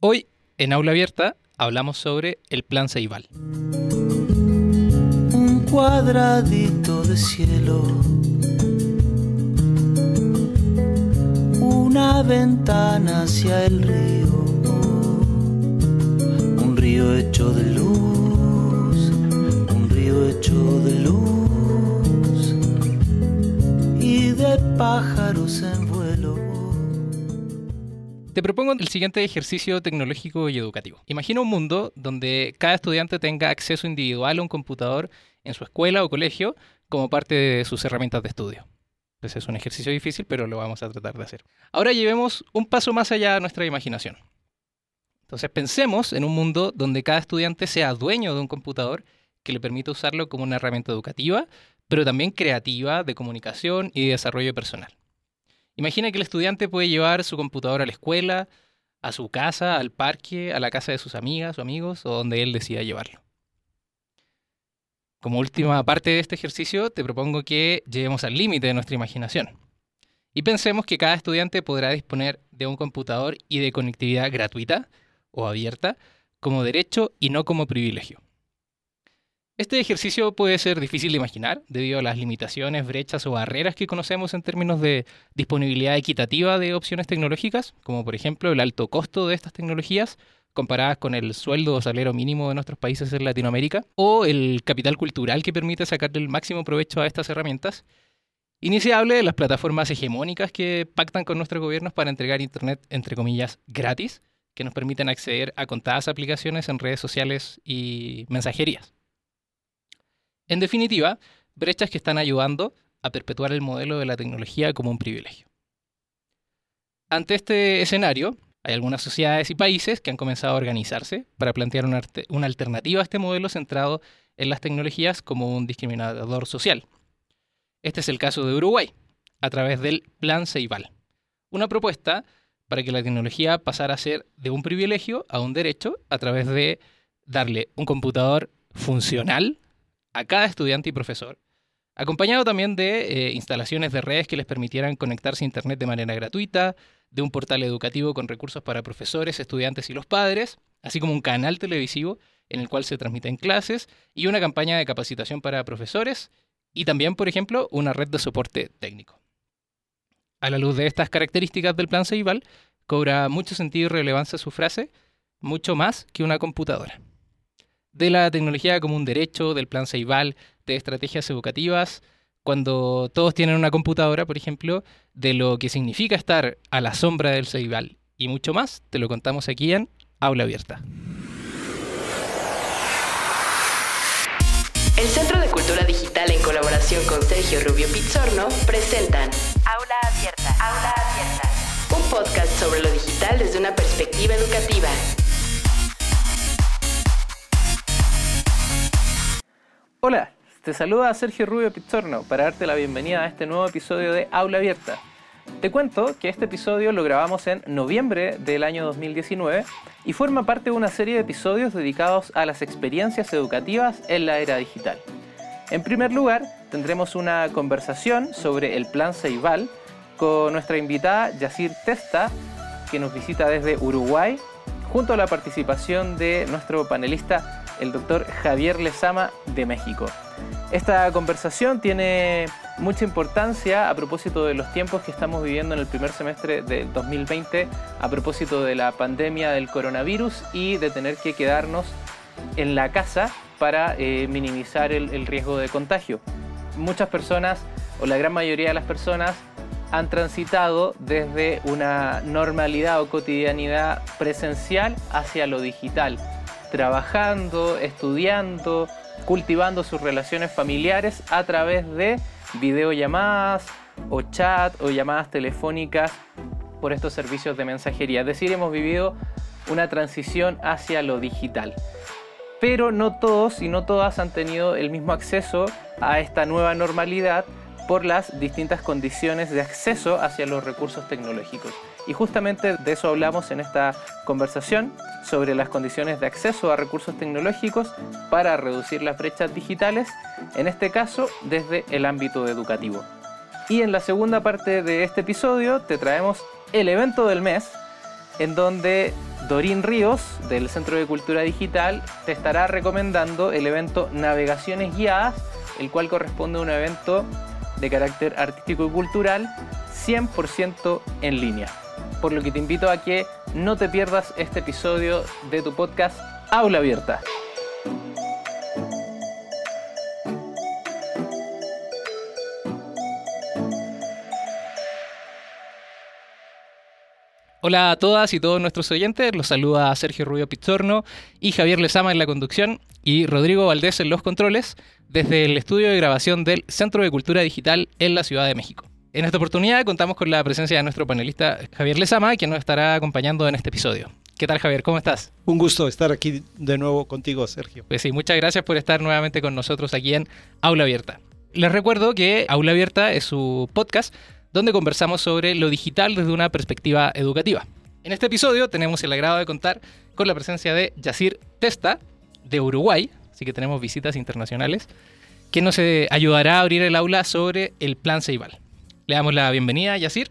Hoy, en Aula Abierta, hablamos sobre el Plan Ceibal. Un cuadradito de cielo. Una ventana hacia el río. Un río hecho de luz. Un río hecho de luz. Y de pájaros en. Te propongo el siguiente ejercicio tecnológico y educativo. Imagina un mundo donde cada estudiante tenga acceso individual a un computador en su escuela o colegio como parte de sus herramientas de estudio. Pues es un ejercicio difícil, pero lo vamos a tratar de hacer. Ahora llevemos un paso más allá a nuestra imaginación. Entonces pensemos en un mundo donde cada estudiante sea dueño de un computador que le permita usarlo como una herramienta educativa, pero también creativa, de comunicación y de desarrollo personal. Imagina que el estudiante puede llevar su computador a la escuela, a su casa, al parque, a la casa de sus amigas o amigos o donde él decida llevarlo. Como última parte de este ejercicio, te propongo que lleguemos al límite de nuestra imaginación. Y pensemos que cada estudiante podrá disponer de un computador y de conectividad gratuita o abierta como derecho y no como privilegio. Este ejercicio puede ser difícil de imaginar debido a las limitaciones, brechas o barreras que conocemos en términos de disponibilidad equitativa de opciones tecnológicas, como por ejemplo el alto costo de estas tecnologías comparadas con el sueldo o salario mínimo de nuestros países en Latinoamérica, o el capital cultural que permite sacarle el máximo provecho a estas herramientas. Y de las plataformas hegemónicas que pactan con nuestros gobiernos para entregar Internet, entre comillas, gratis, que nos permiten acceder a contadas aplicaciones en redes sociales y mensajerías. En definitiva, brechas que están ayudando a perpetuar el modelo de la tecnología como un privilegio. Ante este escenario, hay algunas sociedades y países que han comenzado a organizarse para plantear una, alternativa a este modelo centrado en las tecnologías como un discriminador social. Este es el caso de Uruguay, a través del Plan Ceibal, una propuesta para que la tecnología pasara a ser de un privilegio a un derecho a través de darle un computador funcional a cada estudiante y profesor, acompañado también de eh, instalaciones de redes que les permitieran conectarse a Internet de manera gratuita, de un portal educativo con recursos para profesores, estudiantes y los padres, así como un canal televisivo en el cual se transmiten clases y una campaña de capacitación para profesores y también, por ejemplo, una red de soporte técnico. A la luz de estas características del plan Ceibal, cobra mucho sentido y relevancia su frase, mucho más que una computadora de la tecnología como un derecho, del plan Ceibal, de estrategias educativas, cuando todos tienen una computadora, por ejemplo, de lo que significa estar a la sombra del Ceibal y mucho más, te lo contamos aquí en Aula Abierta. El Centro de Cultura Digital en colaboración con Sergio Rubio Pizzorno presentan Aula Abierta. Aula Abierta. Un podcast sobre lo digital desde una perspectiva educativa. Hola, te saluda Sergio Rubio Pizzorno para darte la bienvenida a este nuevo episodio de Aula Abierta. Te cuento que este episodio lo grabamos en noviembre del año 2019 y forma parte de una serie de episodios dedicados a las experiencias educativas en la era digital. En primer lugar, tendremos una conversación sobre el Plan Ceibal con nuestra invitada Yacir Testa, que nos visita desde Uruguay, junto a la participación de nuestro panelista el doctor Javier Lezama de México. Esta conversación tiene mucha importancia a propósito de los tiempos que estamos viviendo en el primer semestre del 2020, a propósito de la pandemia del coronavirus y de tener que quedarnos en la casa para eh, minimizar el, el riesgo de contagio. Muchas personas, o la gran mayoría de las personas, han transitado desde una normalidad o cotidianidad presencial hacia lo digital trabajando, estudiando, cultivando sus relaciones familiares a través de videollamadas o chat o llamadas telefónicas por estos servicios de mensajería. Es decir, hemos vivido una transición hacia lo digital. Pero no todos y no todas han tenido el mismo acceso a esta nueva normalidad por las distintas condiciones de acceso hacia los recursos tecnológicos. Y justamente de eso hablamos en esta conversación sobre las condiciones de acceso a recursos tecnológicos para reducir las brechas digitales, en este caso desde el ámbito educativo. Y en la segunda parte de este episodio te traemos el evento del mes, en donde Dorín Ríos, del Centro de Cultura Digital, te estará recomendando el evento Navegaciones Guiadas, el cual corresponde a un evento de carácter artístico y cultural 100% en línea. Por lo que te invito a que no te pierdas este episodio de tu podcast Aula Abierta. Hola a todas y todos nuestros oyentes, los saluda Sergio Rubio Pizzorno y Javier Lezama en la conducción y Rodrigo Valdés en los controles desde el estudio de grabación del Centro de Cultura Digital en la Ciudad de México. En esta oportunidad contamos con la presencia de nuestro panelista Javier Lezama, quien nos estará acompañando en este episodio. ¿Qué tal Javier? ¿Cómo estás? Un gusto estar aquí de nuevo contigo, Sergio. Pues sí, muchas gracias por estar nuevamente con nosotros aquí en Aula Abierta. Les recuerdo que Aula Abierta es su podcast donde conversamos sobre lo digital desde una perspectiva educativa. En este episodio tenemos el agrado de contar con la presencia de Yacir Testa, de Uruguay, así que tenemos visitas internacionales, que nos eh, ayudará a abrir el aula sobre el Plan Ceibal. Le damos la bienvenida a Yacir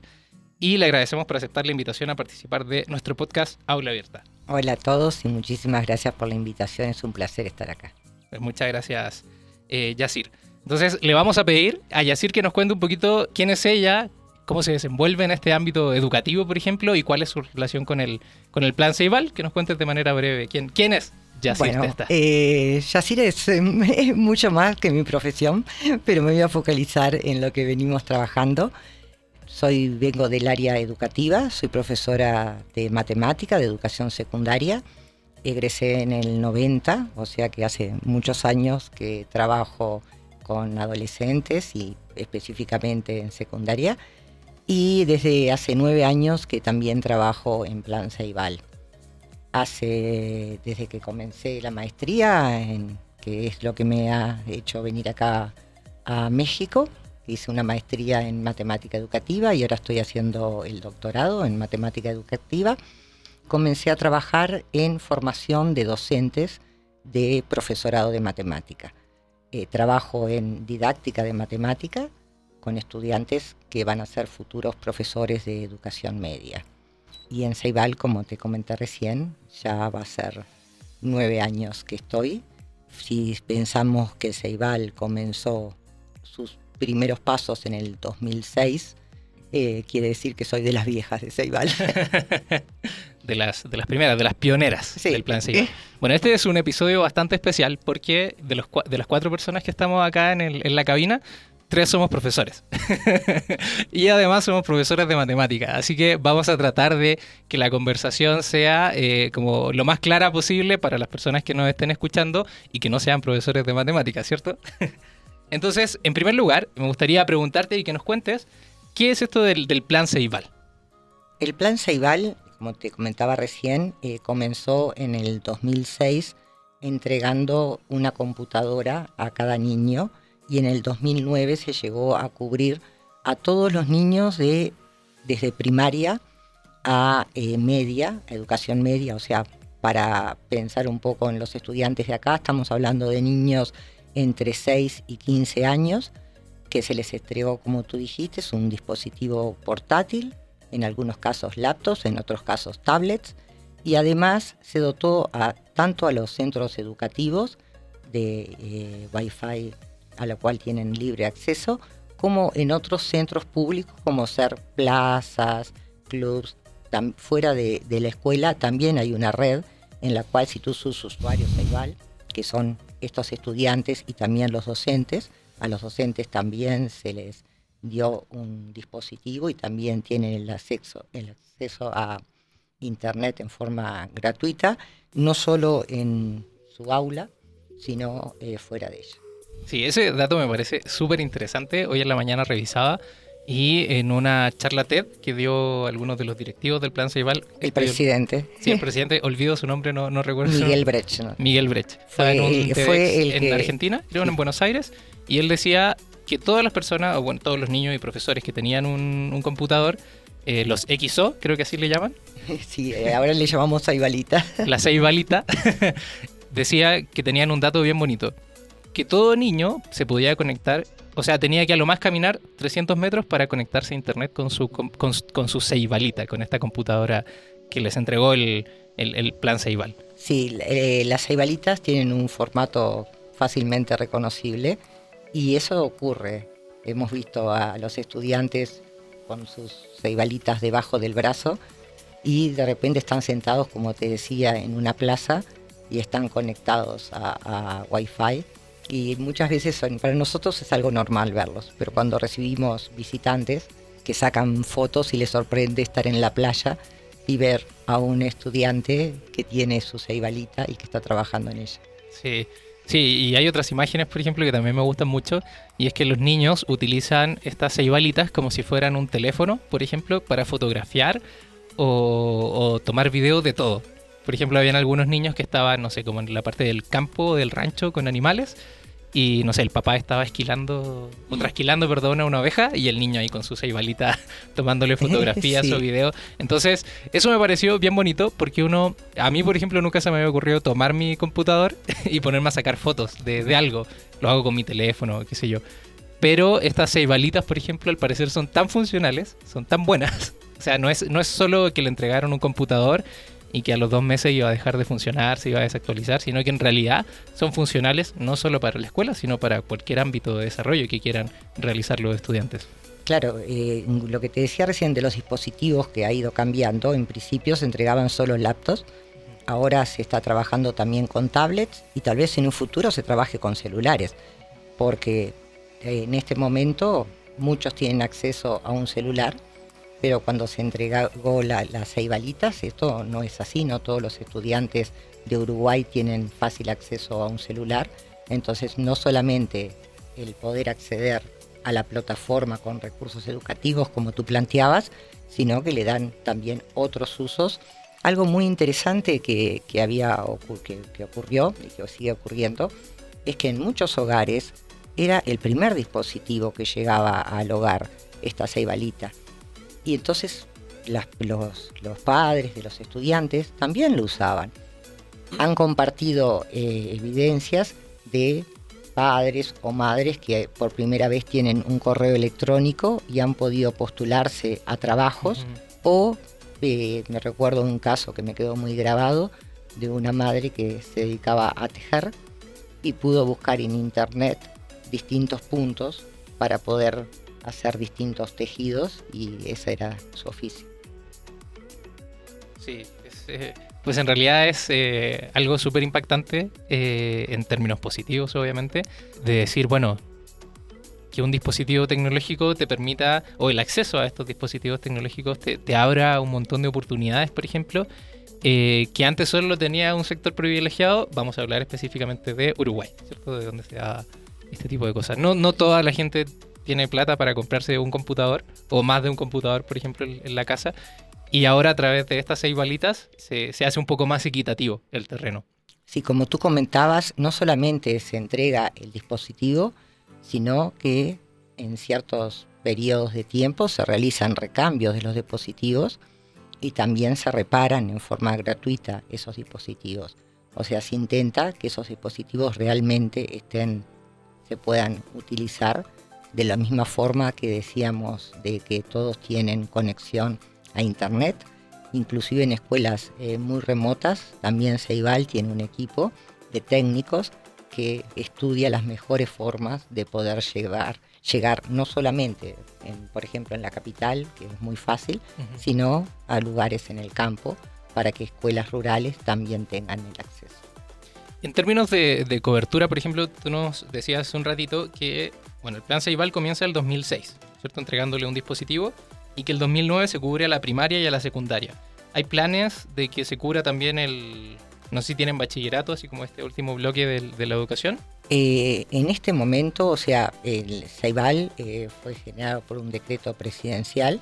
y le agradecemos por aceptar la invitación a participar de nuestro podcast Aula Abierta. Hola a todos y muchísimas gracias por la invitación, es un placer estar acá. Pues muchas gracias, eh, Yacir. Entonces le vamos a pedir a Yacir que nos cuente un poquito quién es ella, cómo se desenvuelve en este ámbito educativo, por ejemplo, y cuál es su relación con el, con el plan Ceibal, que nos cuentes de manera breve. ¿Quién, quién es Yacir bueno, eh, Yacir es, eh, mucho más que mi profesión, pero me voy a focalizar en lo que venimos trabajando. Soy, vengo del área educativa, soy profesora de matemática, de educación secundaria. Egresé en el 90, o sea que hace muchos años que trabajo con adolescentes y específicamente en secundaria. Y desde hace nueve años que también trabajo en Plan Ceibal. Hace, desde que comencé la maestría, que es lo que me ha hecho venir acá a México, hice una maestría en matemática educativa y ahora estoy haciendo el doctorado en matemática educativa. Comencé a trabajar en formación de docentes de profesorado de matemática. Eh, trabajo en didáctica de matemática con estudiantes que van a ser futuros profesores de educación media. Y en Ceibal, como te comenté recién, ya va a ser nueve años que estoy. Si pensamos que Ceibal comenzó sus primeros pasos en el 2006, eh, quiere decir que soy de las viejas de Ceibal. de, las, de las primeras, de las pioneras Sí. del plan Ceibal. Bueno, este es un episodio bastante especial porque de, los, de las cuatro personas que estamos acá en, el- en la cabina, tres somos profesores. y además somos profesores de matemática. Así que vamos a tratar de que la conversación sea eh, como lo más clara posible para las personas que nos estén escuchando y que no sean profesores de matemática, ¿cierto? Entonces, en primer lugar, me gustaría preguntarte y que nos cuentes qué es esto del, del plan Ceibal. El plan Ceibal, como te comentaba recién, eh, comenzó en el 2006 entregando una computadora a cada niño y en el 2009 se llegó a cubrir a todos los niños de desde primaria a eh, media, educación media, o sea, para pensar un poco en los estudiantes de acá, estamos hablando de niños entre 6 y 15 años, que se les entregó, como tú dijiste, un dispositivo portátil, en algunos casos laptops, en otros casos tablets, y además se dotó a, tanto a los centros educativos de eh, Wi-Fi a la cual tienen libre acceso, como en otros centros públicos como ser plazas, clubs, fuera de, de la escuela también hay una red en la cual si tú sus usuarios igual, que son estos estudiantes y también los docentes, a los docentes también se les dio un dispositivo y también tienen el acceso, el acceso a internet en forma gratuita, no solo en su aula, sino eh, fuera de ella. Sí, ese dato me parece súper interesante. Hoy en la mañana revisaba y en una charla TED que dio algunos de los directivos del Plan Ceibal. El presidente, Sí, el presidente, olvido su nombre, no, no recuerdo. Miguel. Brecht, ¿no? Miguel Brecht. Fue en un fue el en que- Argentina, creo en Buenos Aires, y él decía que todas las personas, o bueno, todos los niños y profesores que tenían un, un computador, eh, los XO, creo que así le llaman, Sí, eh, ahora le llamamos a Ibalita. la Ceibalita, decía que tenían un dato bien bonito. Que todo niño se podía conectar, o sea, tenía que a lo más caminar 300 metros para conectarse a internet con su, con, con- su Ceibalita, con esta computadora que les entregó el, el, el plan Ceibal. Sí, eh, las ceibalitas tienen un formato fácilmente reconocible y eso ocurre. Hemos visto a los estudiantes con sus ceibalitas debajo del brazo y de repente están sentados, como te decía, en una plaza y están conectados a, a Wi-Fi. Y muchas veces son- para nosotros es algo normal verlos, pero cuando recibimos visitantes que sacan fotos y les sorprende estar en la playa y ver a un estudiante que tiene su ceibalita y que está trabajando en ella. Sí, sí, y hay otras imágenes, por ejemplo, que también me gustan mucho, y es que los niños utilizan estas ceibalitas como si fueran un teléfono, por ejemplo, para fotografiar o, o tomar video de todo. Por ejemplo, habían algunos niños que estaban, no sé, como en la parte del campo, del rancho, con animales, y no sé, el papá estaba esquilando, o trasquilando, perdón, a una oveja, y el niño ahí con su ceibalita tomándole fotografías Sí. o videos. Entonces, eso me pareció bien bonito, porque uno, a mí, por ejemplo, nunca se me había ocurrido tomar mi computador y ponerme a sacar fotos de, de algo. Lo hago con mi teléfono, qué sé yo. Pero estas ceibalitas, por ejemplo, al parecer son tan funcionales, son tan buenas. O sea, no es, no es solo que le entregaron un computador y que a los dos meses iba a dejar de funcionar, se iba a desactualizar, sino que en realidad son funcionales no solo para la escuela, sino para cualquier ámbito de desarrollo que quieran realizar los estudiantes. Claro, eh, lo que te decía recién de los dispositivos que ha ido cambiando, en principio se entregaban solo laptops, ahora se está trabajando también con tablets y tal vez en un futuro se trabaje con celulares, porque en este momento muchos tienen acceso a un celular, pero cuando se entregó la- las ceibalitas, esto no es así, no todos los estudiantes de Uruguay tienen fácil acceso a un celular, entonces no solamente el poder acceder a la plataforma con recursos educativos como tú planteabas, sino que le dan también otros usos. Algo muy interesante que, había que ocurrió y que sigue ocurriendo es que en muchos hogares era el primer dispositivo que llegaba al hogar, esta ceibalita. Y entonces las- los, los padres de los estudiantes también lo usaban. Han compartido eh, evidencias de padres o madres que por primera vez tienen un correo electrónico y han podido postularse a trabajos o eh, me recuerdo un caso que me quedó muy grabado de una madre que se dedicaba a tejer y pudo buscar en internet distintos puntos para poder hacer distintos tejidos y ese era su oficio. Sí, eh, pues en realidad es eh, algo súper impactante eh, en términos positivos, obviamente, de decir, bueno, que un dispositivo tecnológico te permita, o el acceso a estos dispositivos tecnológicos te, te abra un montón de oportunidades, por ejemplo, que antes solo lo tenía un sector privilegiado, vamos a hablar específicamente de Uruguay, ¿cierto? De donde se da este tipo de cosas. No, no toda la gente tiene plata para comprarse un computador, o más de un computador, por ejemplo, en, la casa, y ahora a través de estas seis balitas se, se hace un poco más equitativo el terreno. Sí, como tú comentabas, no solamente se entrega el dispositivo, sino que en ciertos periodos de tiempo se realizan recambios de los dispositivos y también se reparan en forma gratuita esos dispositivos. O sea, se intenta que esos dispositivos realmente estén, se puedan utilizar de la misma forma que decíamos de que todos tienen conexión a internet. Inclusive en escuelas eh, muy remotas, también Ceibal tiene un equipo de técnicos que estudia las mejores formas de poder llegar, llegar no solamente, en, por ejemplo, en la capital, que es muy fácil, sino a lugares en el campo para que escuelas rurales también tengan el acceso. En términos de, de cobertura, por ejemplo, tú nos decías hace un ratito que bueno, el plan Ceibal comienza el 2006, ¿cierto? Entregándole un dispositivo y que el 2009 se cubre a la primaria y a la secundaria. ¿Hay planes de que se cubra también el... No sé si tienen bachillerato, así como este último bloque de, la educación? Eh, en este momento, o sea, el Ceibal eh, fue generado por un decreto presidencial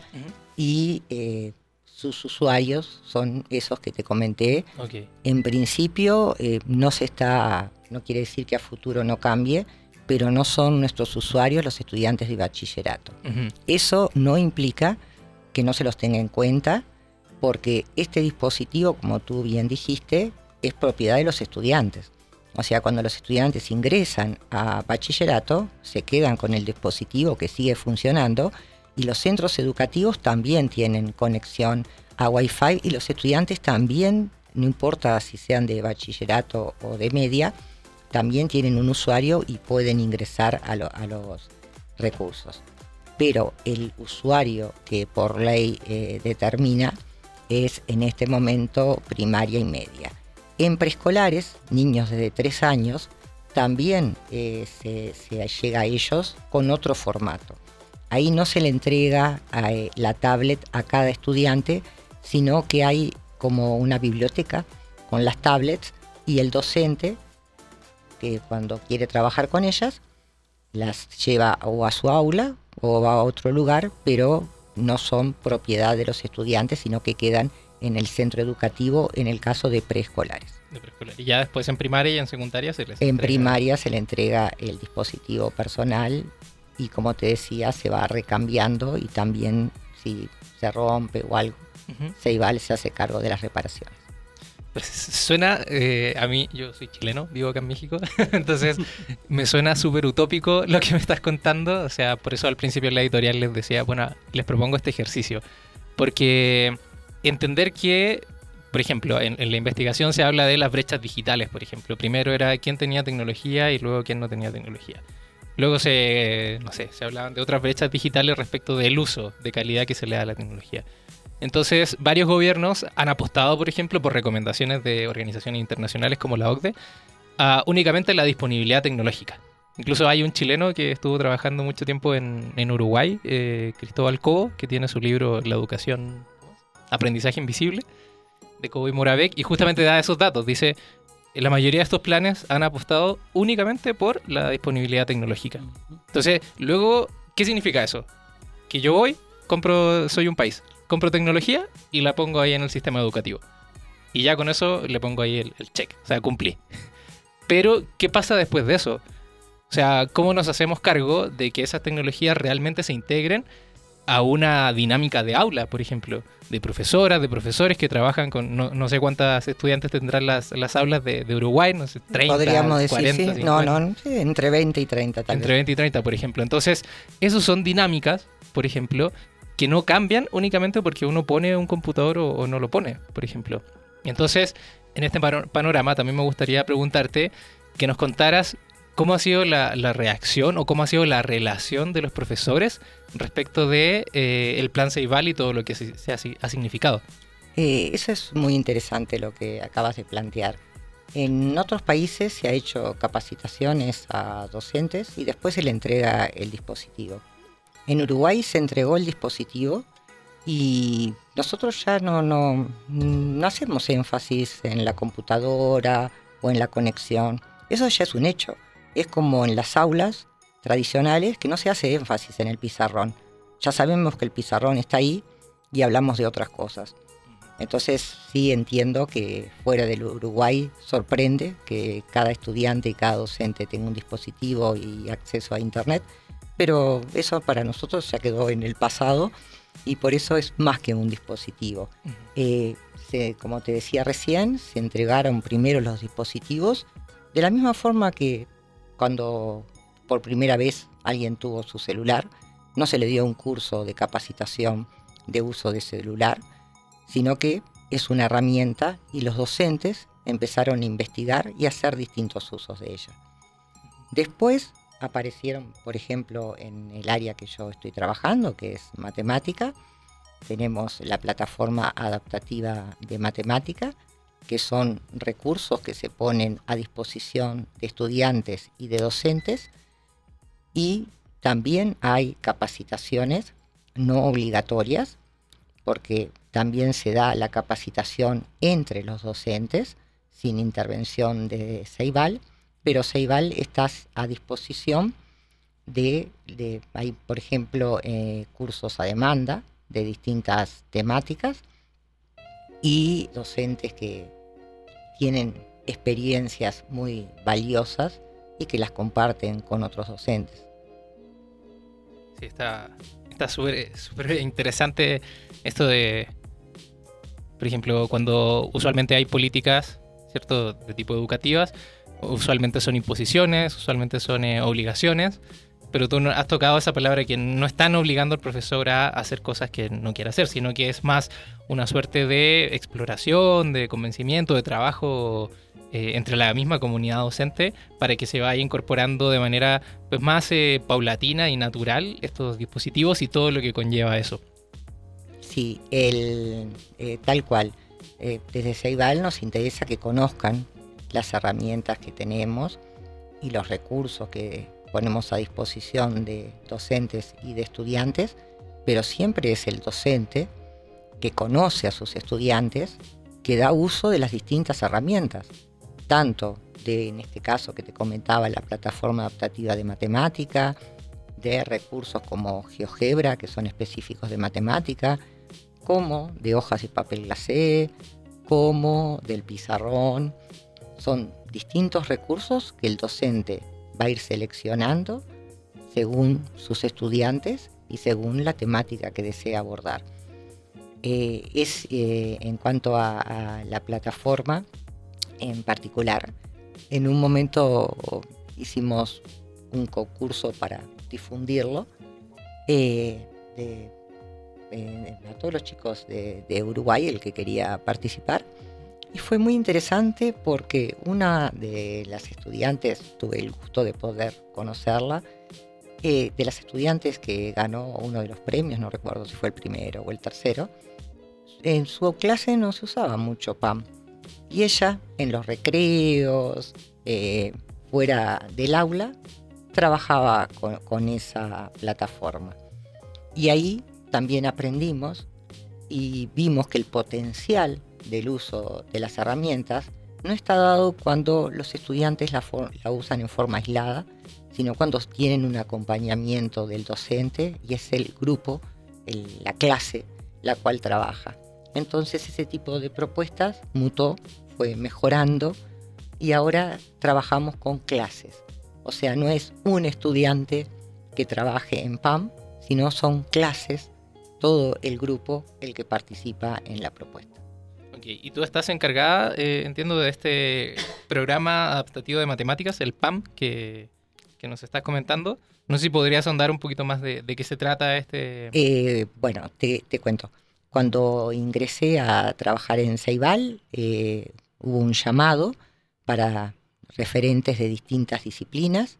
y eh, sus usuarios son esos que te comenté. En principio no se está, no quiere decir que a futuro no cambie, pero no son nuestros usuarios los estudiantes de bachillerato. Eso no implica que no se los tenga en cuenta, porque este dispositivo, como tú bien dijiste, es propiedad de los estudiantes. O sea, cuando los estudiantes ingresan a bachillerato, se quedan con el dispositivo que sigue funcionando y los centros educativos también tienen conexión a Wi-Fi y los estudiantes también no importa si sean de bachillerato o de media, también tienen un usuario y pueden ingresar a, lo- a los recursos. Pero el usuario que por ley eh, determina es en este momento primaria y media. En preescolares, niños desde 3 años, también eh, se, llega a ellos con otro formato. Ahí no se le entrega eh, la tablet a cada estudiante, sino que hay como una biblioteca con las tablets y el docente, que cuando quiere trabajar con ellas, las lleva o a su aula o va a otro lugar, pero no son propiedad de los estudiantes, sino que quedan en el centro educativo en el caso de preescolares. de preescolar. Y ya después en primaria y en secundaria se les En entrega. primaria se le entrega el dispositivo personal y como te decía, se va recambiando y también si se rompe o algo, Ujú. Ceibal se hace cargo de las reparaciones. Suena, eh, a mí, yo soy chileno, vivo acá en México, entonces me suena súper utópico lo que me estás contando, o sea, por eso al principio en la editorial les decía, bueno, les propongo este ejercicio, porque entender que, por ejemplo, en, en la investigación se habla de las brechas digitales, por ejemplo, primero era quién tenía tecnología y luego quién no tenía tecnología. Luego se, no sé, se hablaban de otras brechas digitales respecto del uso de calidad que se le da a la tecnología. Entonces, varios gobiernos han apostado, por ejemplo, por recomendaciones de organizaciones internacionales como la OCDE, a únicamente la disponibilidad tecnológica. Incluso hay un chileno que estuvo trabajando mucho tiempo en, en Uruguay, eh, Cristóbal Cobo, que tiene su libro La educación, aprendizaje invisible, de Cobo y Moravec, y justamente da esos datos. Dice, la mayoría de estos planes han apostado únicamente por la disponibilidad tecnológica. Entonces, luego, ¿qué significa eso? Que yo voy, compro, soy un país, compro tecnología y la pongo ahí en el sistema educativo. Y ya con eso le pongo ahí el, el check, o sea, cumplí. Pero, ¿qué pasa después de eso? O sea, ¿cómo nos hacemos cargo de que esas tecnologías realmente se integren a una dinámica de aula, por ejemplo? De profesoras, de profesores que trabajan con, no, no sé cuántas estudiantes tendrán las, las aulas de, de Uruguay, no sé, 30, Podríamos decir, 40, sí. No, 50. no, sí, entre 20 y 30 tal Entre vez. 20 y 30, por ejemplo. Entonces, esos son dinámicas, por ejemplo, que no cambian únicamente porque uno pone un computador o, no lo pone, por ejemplo. Entonces, en este pano- panorama también me gustaría preguntarte que nos contaras cómo ha sido la, reacción o cómo ha sido la relación de los profesores respecto de eh, el plan Ceibal y todo lo que se, ha significado. Eh, eso es muy interesante lo que acabas de plantear. En otros países se ha hecho capacitaciones a docentes y después se le entrega el dispositivo. En Uruguay se entregó el dispositivo y nosotros ya no, no, no hacemos énfasis en la computadora o en la conexión. Eso ya es un hecho. Es como en las aulas tradicionales que no se hace énfasis en el pizarrón. Ya sabemos que el pizarrón está ahí y hablamos de otras cosas. Entonces sí entiendo que fuera del Uruguay sorprende que cada estudiante y cada docente tenga un dispositivo y acceso a Internet, pero eso para nosotros ya quedó en el pasado y por eso es más que un dispositivo. Eh, se- como te decía recién, se entregaron primero los dispositivos de la misma forma que cuando por primera vez alguien tuvo su celular, no se le dio un curso de capacitación de uso de celular, sino que es una herramienta y los docentes empezaron a investigar y a hacer distintos usos de ella. Después aparecieron, por ejemplo, en el área que yo estoy trabajando, que es matemática, tenemos la plataforma adaptativa de matemática, que son recursos que se ponen a disposición de estudiantes y de docentes, y también hay capacitaciones no obligatorias, porque también se da la capacitación entre los docentes, sin intervención de Ceibal, pero Ceibal está a disposición de, hay por ejemplo eh, cursos a demanda de distintas temáticas y docentes que tienen experiencias muy valiosas y que las comparten con otros docentes. Sí, está está súper súper interesante esto de, por ejemplo, cuando usualmente hay políticas, ¿cierto?, de tipo educativas, usualmente son imposiciones, usualmente son eh, obligaciones, pero tú has tocado esa palabra que no están obligando al profesor a hacer cosas que no quiere hacer, sino que es más una suerte de exploración, de convencimiento, de trabajo eh, entre la misma comunidad docente para que se vaya incorporando de manera pues, más eh, paulatina y natural estos dispositivos y todo lo que conlleva eso. Sí, el, eh, tal cual. Eh, desde Ceibal nos interesa que conozcan las herramientas que tenemos y los recursos que ponemos a disposición de docentes y de estudiantes, pero siempre es el docente que conoce a sus estudiantes, que da uso de las distintas herramientas, tanto de, en este caso que te comentaba, la plataforma adaptativa de matemática, de recursos como GeoGebra, que son específicos de matemática, como de hojas y papel glacé, como del pizarrón. Son distintos recursos que el docente va a ir seleccionando según sus estudiantes y según la temática que desea abordar. Eh, es eh, en cuanto a, la plataforma en particular, en un momento hicimos un concurso para difundirlo eh, eh, a todos los chicos de Uruguay, el que quería participar. Y fue muy interesante porque una de las estudiantes, tuve el gusto de poder conocerla, eh, de las estudiantes que ganó uno de los premios, no recuerdo si fue el primero o el tercero, en su clase no se usaba mucho PAM. Y ella, en los recreos, eh, fuera del aula, trabajaba con, con esa plataforma. Y ahí también aprendimos y vimos que el potencial del uso de las herramientas no está dado cuando los estudiantes la, usan en forma aislada, sino cuando tienen un acompañamiento del docente y es el grupo, la clase, la cual trabaja. Entonces ese tipo de propuestas mutó, fue mejorando y ahora trabajamos con clases. O sea, no es un estudiante que trabaje en PAM, sino son clases, todo el grupo el que participa en la propuesta. Ok, Y tú estás encargada, eh, entiendo, de este programa adaptativo de matemáticas, el PAM, que, que nos estás comentando. No sé si podrías ahondar un poquito más de, de qué se trata este... Eh, bueno, te, te cuento. Cuando ingresé a trabajar en Ceibal, eh, hubo un llamado para referentes de distintas disciplinas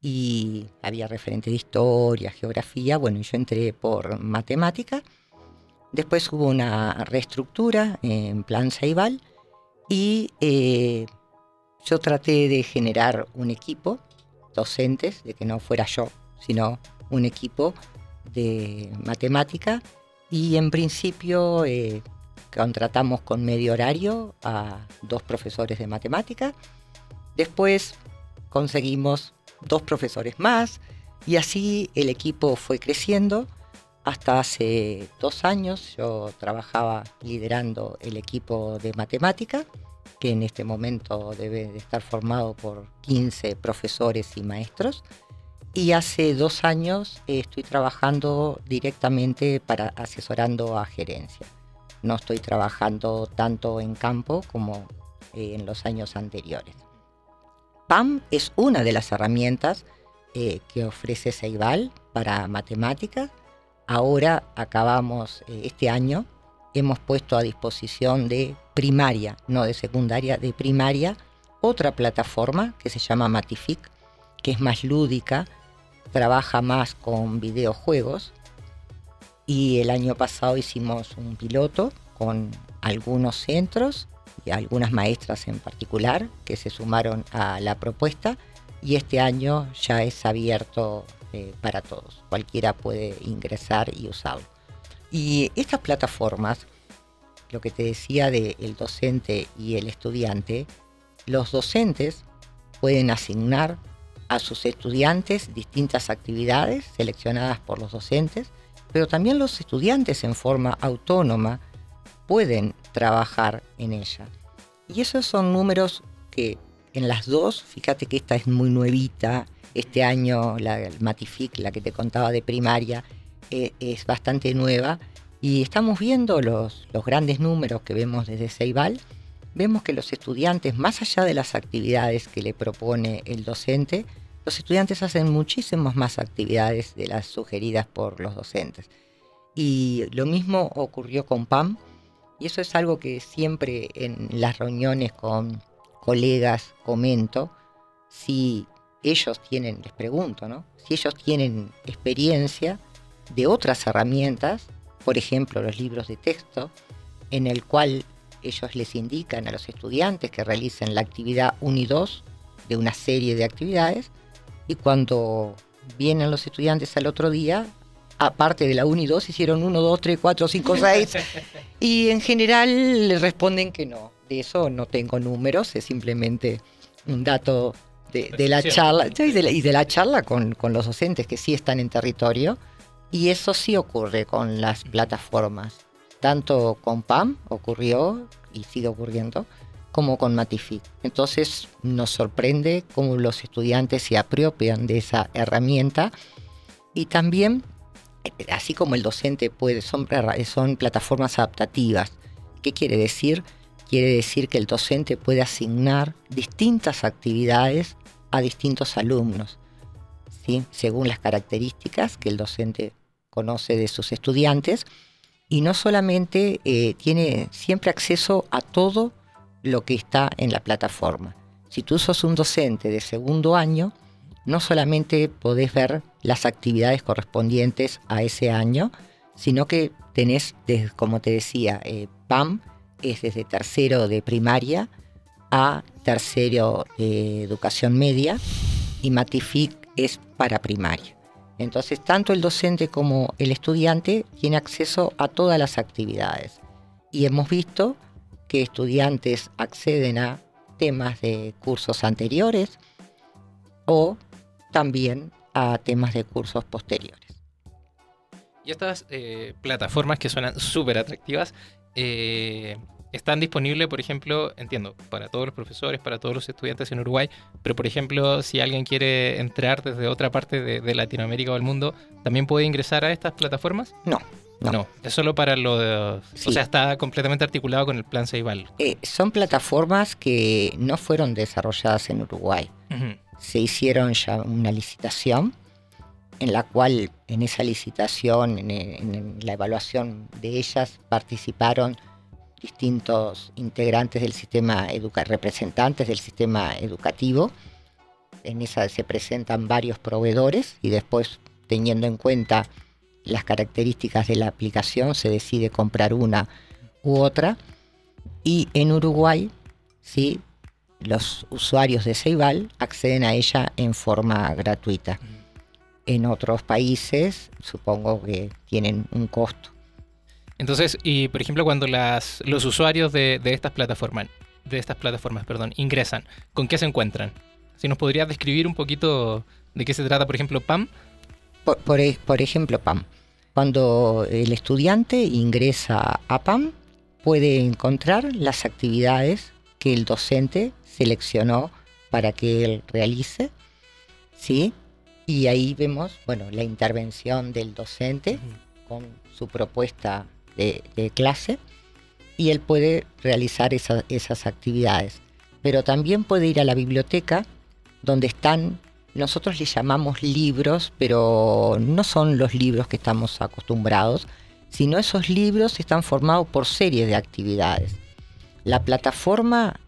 y había referentes de historia, geografía, bueno, yo entré por matemática. Después hubo una reestructura en plan Ceibal y eh, yo traté de generar un equipo, docentes, de que no fuera yo, sino un equipo de matemática y en principio eh, contratamos con medio horario a dos profesores de matemática. Después conseguimos dos profesores más y así el equipo fue creciendo. Hasta hace dos años yo trabajaba liderando el equipo de matemática, que en este momento debe de estar formado por 15 profesores y maestros. Y hace dos años estoy trabajando directamente para asesorando a gerencia. No estoy trabajando tanto en campo como eh, en los años anteriores. PAM es una de las herramientas eh, que ofrece Ceibal para matemáticas. Ahora acabamos eh, este año, hemos puesto a disposición de primaria, no de secundaria, de primaria, otra plataforma que se llama Matific, que es más lúdica, trabaja más con videojuegos. Y el año pasado hicimos un piloto con algunos centros y algunas maestras en particular que se sumaron a la propuesta y este año ya es abierto eh, para todos. Cualquiera puede ingresar y usarlo. Y estas plataformas, lo que te decía del docente y el estudiante, los docentes pueden asignar a sus estudiantes distintas actividades seleccionadas por los docentes, pero también los estudiantes en forma autónoma pueden trabajar en ella. Y esos son números que en las dos, fíjate que esta es muy nuevita, este año la Matific, la que te contaba de primaria, eh, es bastante nueva y estamos viendo los, los grandes números que vemos desde Ceibal, vemos que los estudiantes, más allá de las actividades que le propone el docente, los estudiantes hacen muchísimas más actividades de las sugeridas por los docentes. Y lo mismo ocurrió con PAM, y eso es algo que siempre en las reuniones con colegas comento, si ellos tienen, les pregunto, ¿no? Si ellos tienen experiencia de otras herramientas, por ejemplo, los libros de texto, en el cual ellos les indican a los estudiantes que realicen la actividad 1 y 2 de una serie de actividades, y cuando vienen los estudiantes al otro día, aparte de la 1 y 2, hicieron 1, 2, 3, 4, 5, 6, y en general les responden que no. De eso no tengo números, es simplemente un dato de, de la charla y de la, y de la charla con, con, los docentes que sí están en territorio. Y eso sí ocurre con las plataformas. Tanto con PAM ocurrió y sigue ocurriendo, como con Matific. Entonces nos sorprende cómo los estudiantes se apropian de esa herramienta y también, así como el docente puede, son, son plataformas adaptativas. ¿Qué quiere decir? Quiere decir que el docente puede asignar distintas actividades a distintos alumnos, ¿sí? según las características que el docente conoce de sus estudiantes, y no solamente eh, tiene siempre acceso a todo lo que está en la plataforma. Si tú sos un docente de segundo año, no solamente podés ver las actividades correspondientes a ese año, sino que tenés, como te decía, eh, PAM es desde tercero de primaria a tercero de educación media y Matific es para primaria. Entonces, tanto el docente como el estudiante tiene acceso a todas las actividades. Y hemos visto que estudiantes acceden a temas de cursos anteriores o también a temas de cursos posteriores. Y estas eh, plataformas que suenan súper atractivas, eh, están disponibles, por ejemplo, entiendo, para todos los profesores, para todos los estudiantes en Uruguay, pero por ejemplo, si alguien quiere entrar desde otra parte de, Latinoamérica o del mundo, ¿también puede ingresar a estas plataformas? No. No. es solo para lo de... O sea, está completamente articulado con el plan Ceibal. Eh, son plataformas que no fueron desarrolladas en Uruguay. Se hicieron ya una licitación en la cual en esa licitación, en la evaluación de ellas, participaron distintos integrantes del sistema educativo, representantes del sistema educativo. En esa se presentan varios proveedores y después, teniendo en cuenta las características de la aplicación, se decide comprar una u otra. Y en Uruguay, sí, los usuarios de Ceibal acceden a ella en forma gratuita. En otros países, supongo que tienen un costo. Entonces, y por ejemplo, cuando las, los usuarios de, estas plataformas, de estas plataformas, perdón, ingresan, ¿con qué se encuentran? Si nos podrías describir un poquito de qué se trata, por ejemplo, PAM. Por, e, por, ejemplo, PAM. Cuando el estudiante ingresa a PAM, puede encontrar las actividades que el docente seleccionó para que él realice, ¿sí? Y ahí vemos, bueno, la intervención del docente con su propuesta de, clase y él puede realizar esas actividades. Pero también puede ir a la biblioteca donde están, nosotros le llamamos libros, pero no son los libros que estamos acostumbrados, sino esos libros están formados por series de actividades. La plataforma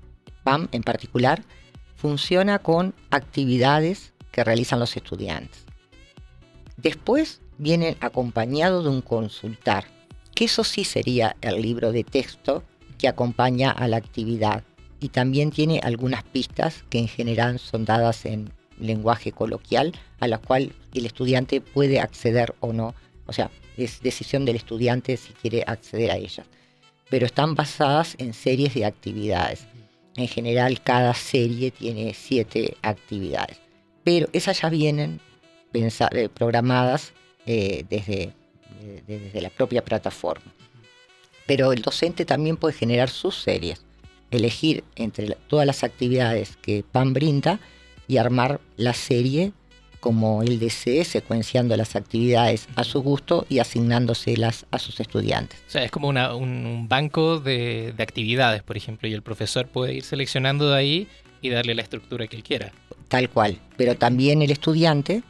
PAM en particular funciona con actividades que realizan los estudiantes. Después vienen acompañados de un consultar que eso sí sería el libro de texto que acompaña a la actividad y también tiene algunas pistas que en general son dadas en lenguaje coloquial a la cual el estudiante puede acceder o no. O sea, es decisión del estudiante si quiere acceder a ellas. Pero están basadas en series de actividades. En general, cada serie tiene siete actividades. Pero esas ya vienen eh, programadas eh, desde desde la propia plataforma. Pero el docente también puede generar sus series, elegir entre todas las actividades que PAN brinda y armar la serie como él desee, secuenciando las actividades a su gusto y asignándoselas a sus estudiantes. O sea, es como un, banco de, actividades, por ejemplo, y el profesor puede ir seleccionando de ahí y darle la estructura que él quiera. Tal cual. Pero también el estudiante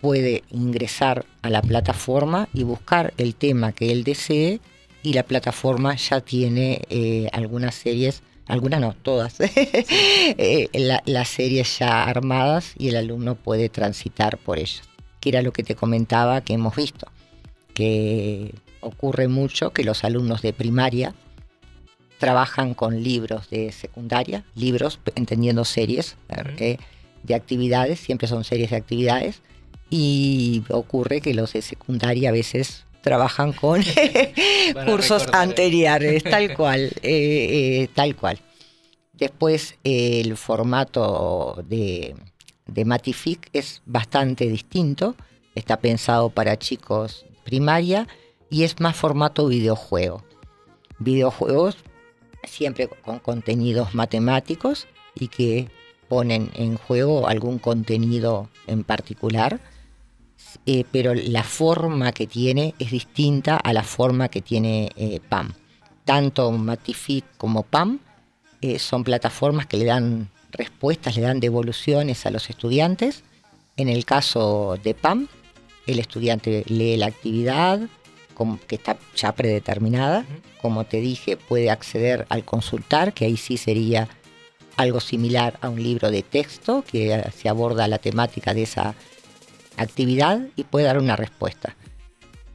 puede ingresar a la plataforma y buscar el tema que él desee y la plataforma ya tiene eh, algunas series, algunas no, todas, eh, la- las series ya armadas y el alumno puede transitar por ellas. Que era lo que te comentaba que hemos visto, que ocurre mucho que los alumnos de primaria trabajan con libros de secundaria, libros entendiendo series eh, de actividades, siempre son series de actividades, y ocurre que los de secundaria a veces trabajan con cursos recordar, anteriores, tal cual, eh, eh, tal cual. Después el formato de, de Matific es bastante distinto, está pensado para chicos primaria y es más formato videojuego. Videojuegos siempre con contenidos matemáticos y que ponen en juego algún contenido en particular, eh, pero la forma que tiene es distinta a la forma que tiene eh, PAM. Tanto Matific como PAM eh, son plataformas que le dan respuestas, le dan devoluciones a los estudiantes. En el caso de PAM, el estudiante lee la actividad como que está ya predeterminada. Como te dije, puede acceder al consultar, que ahí sí sería algo similar a un libro de texto que se aborda la temática de esa actividad y puede dar una respuesta.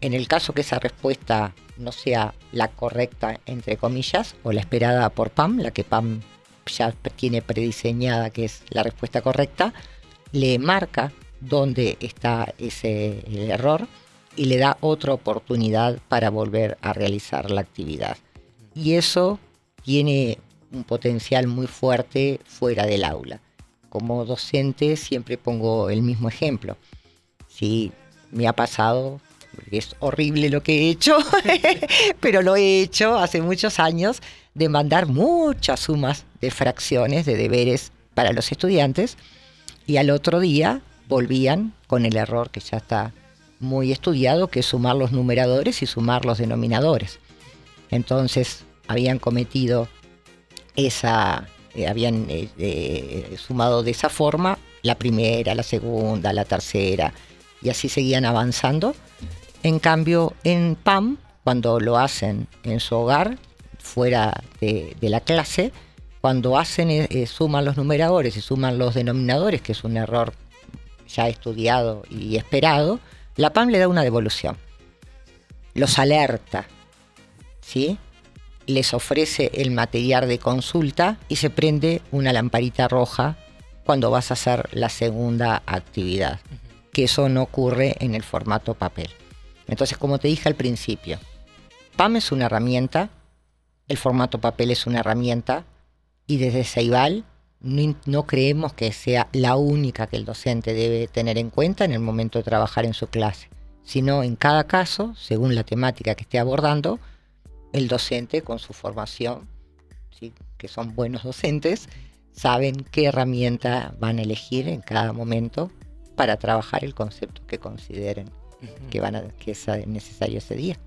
En el caso que esa respuesta no sea la correcta, entre comillas, o la esperada por PAM, la que PAM ya tiene prediseñada que es la respuesta correcta, le marca dónde está ese el error y le da otra oportunidad para volver a realizar la actividad. Y eso tiene un potencial muy fuerte fuera del aula. Como docente siempre pongo el mismo ejemplo. Sí, me ha pasado, es horrible lo que he hecho, pero lo he hecho hace muchos años, de mandar muchas sumas de fracciones, de deberes para los estudiantes, y al otro día volvían con el error que ya está muy estudiado, que es sumar los numeradores y sumar los denominadores. Entonces habían cometido esa, eh, habían eh, eh, sumado de esa forma la primera, la segunda, la tercera, y así seguían avanzando. En cambio, en PAM, cuando lo hacen en su hogar, fuera de, la clase, cuando hacen, suman los numeradores y suman los denominadores, que es un error ya estudiado y esperado, la PAM le da una devolución. Los alerta, ¿sí? Les ofrece el material de consulta y se prende una lamparita roja cuando vas a hacer la segunda actividad, que eso no ocurre en el formato papel. Entonces, como te dije al principio, PAM es una herramienta, el formato papel es una herramienta, y desde Ceibal no, no creemos que sea la única que el docente debe tener en cuenta en el momento de trabajar en su clase, sino en cada caso, según la temática que esté abordando, el docente con su formación, ¿sí? que son buenos docentes, saben qué herramienta van a elegir en cada momento para trabajar el concepto que consideren que, van a, que es necesario ese día.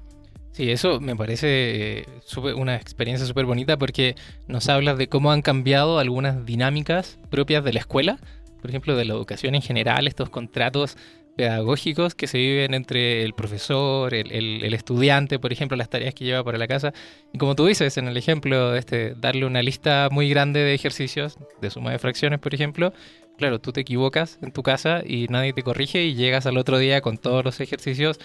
Sí, eso me parece eh, súper- una experiencia súper bonita porque nos habla de cómo han cambiado algunas dinámicas propias de la escuela, por ejemplo, de la educación en general, estos contratos pedagógicos que se viven entre el profesor, el, el- el estudiante, por ejemplo, las tareas que lleva para la casa. Y como tú dices en el ejemplo, este, darle una lista muy grande de ejercicios, de suma de fracciones, por ejemplo, claro, tú te equivocas en tu casa y nadie te corrige y llegas al otro día con todos los ejercicios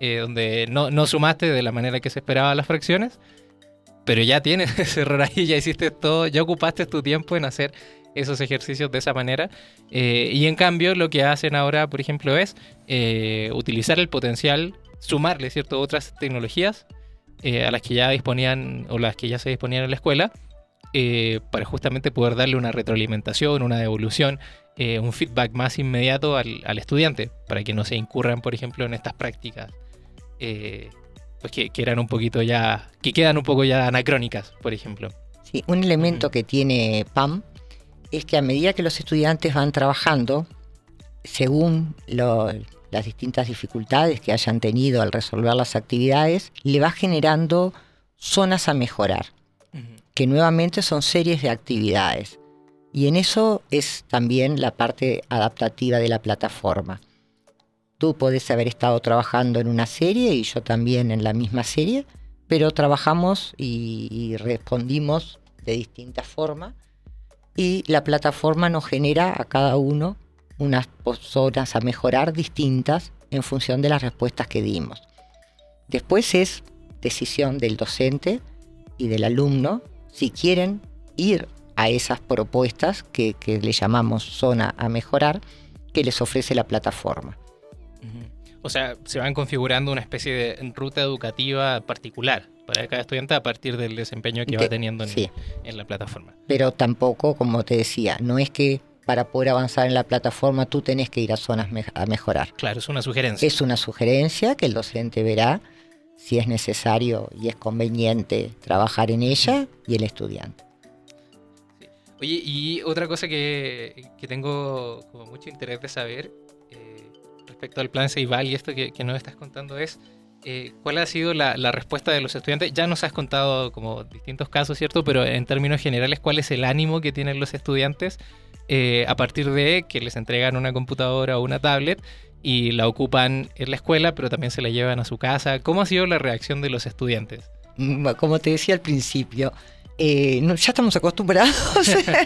eh, donde no, no sumaste de la manera que se esperaba las fracciones, pero ya tienes ese error ahí, ya hiciste todo, ya ocupaste tu tiempo en hacer esos ejercicios de esa manera. Eh, y en cambio lo que hacen ahora, por ejemplo, es eh, utilizar el potencial, sumarle, ¿cierto?, otras tecnologías a las que ya disponían o las que ya se disponían en la escuela. para justamente poder darle una retroalimentación, una devolución, un feedback más inmediato al, al estudiante, para que no se incurran, por ejemplo, en estas prácticas eh, pues que, que eran un poquito ya, que quedan un poco ya anacrónicas, por ejemplo. Sí, un elemento Ujú. que tiene PAM es que a medida que los estudiantes van trabajando, según lo- las distintas dificultades que hayan tenido al resolver las actividades, le va generando zonas a mejorar, que nuevamente son series de actividades. Y en eso es también la parte adaptativa de la plataforma. Tú podés haber estado trabajando en una serie y yo también en la misma serie, pero trabajamos y, y respondimos de distinta forma y la plataforma nos genera a cada uno unas zonas a mejorar distintas en función de las respuestas que dimos. Después es decisión del docente y del alumno si quieren ir a esas propuestas que, que le llamamos zona a mejorar que les ofrece la plataforma. O sea, se van configurando una especie de ruta educativa particular para cada estudiante a partir del desempeño que va teniendo en, sí. en la plataforma. Pero tampoco, como te decía, no es que para poder avanzar en la plataforma tú tenés que ir a zonas me- a mejorar. Claro, es una sugerencia. Es una sugerencia que el docente verá si es necesario y es conveniente trabajar en ella y el estudiante. Oye, y otra cosa que, que tengo como mucho interés de saber respecto al plan Ceibal y esto que, que nos estás contando es eh, cuál ha sido la, respuesta de los estudiantes. Ya nos has contado como distintos casos, ¿cierto? Pero en términos generales, ¿cuál es el ánimo que tienen los estudiantes eh, a partir de que les entregan una computadora o una tablet y la ocupan en la escuela, pero también se la llevan a su casa? ¿Cómo ha sido la reacción de los estudiantes? Mm, Como te decía al principio, eh, ya estamos acostumbrados.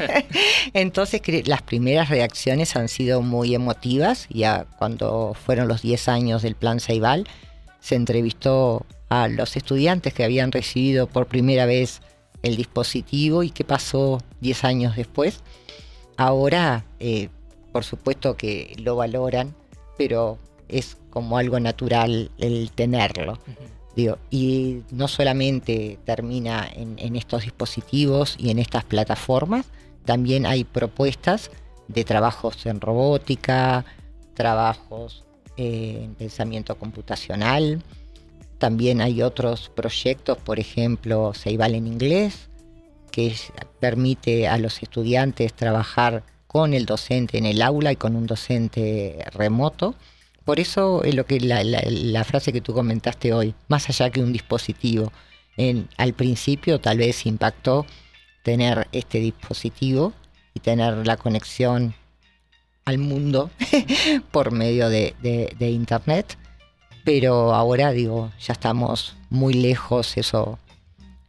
Entonces las primeras reacciones han sido muy emotivas. Ya cuando fueron los 10 años del plan Ceibal, se entrevistó a los estudiantes que habían recibido por primera vez el dispositivo y qué pasó 10 años después. Ahora, eh, por supuesto que lo valoran, pero es como algo natural el tenerlo. Y no solamente termina en, estos dispositivos y en estas plataformas, también hay propuestas de trabajos en robótica, trabajos en pensamiento computacional. También hay otros proyectos, por ejemplo, Ceibal en inglés, que permite a los estudiantes trabajar con el docente en el aula y con un docente remoto. Por eso es lo que la, la- la frase que tú comentaste hoy, más allá que un dispositivo, en, al principio tal vez impactó tener este dispositivo y tener la conexión al mundo por medio de, de- de internet, pero ahora digo, ya estamos muy lejos, eso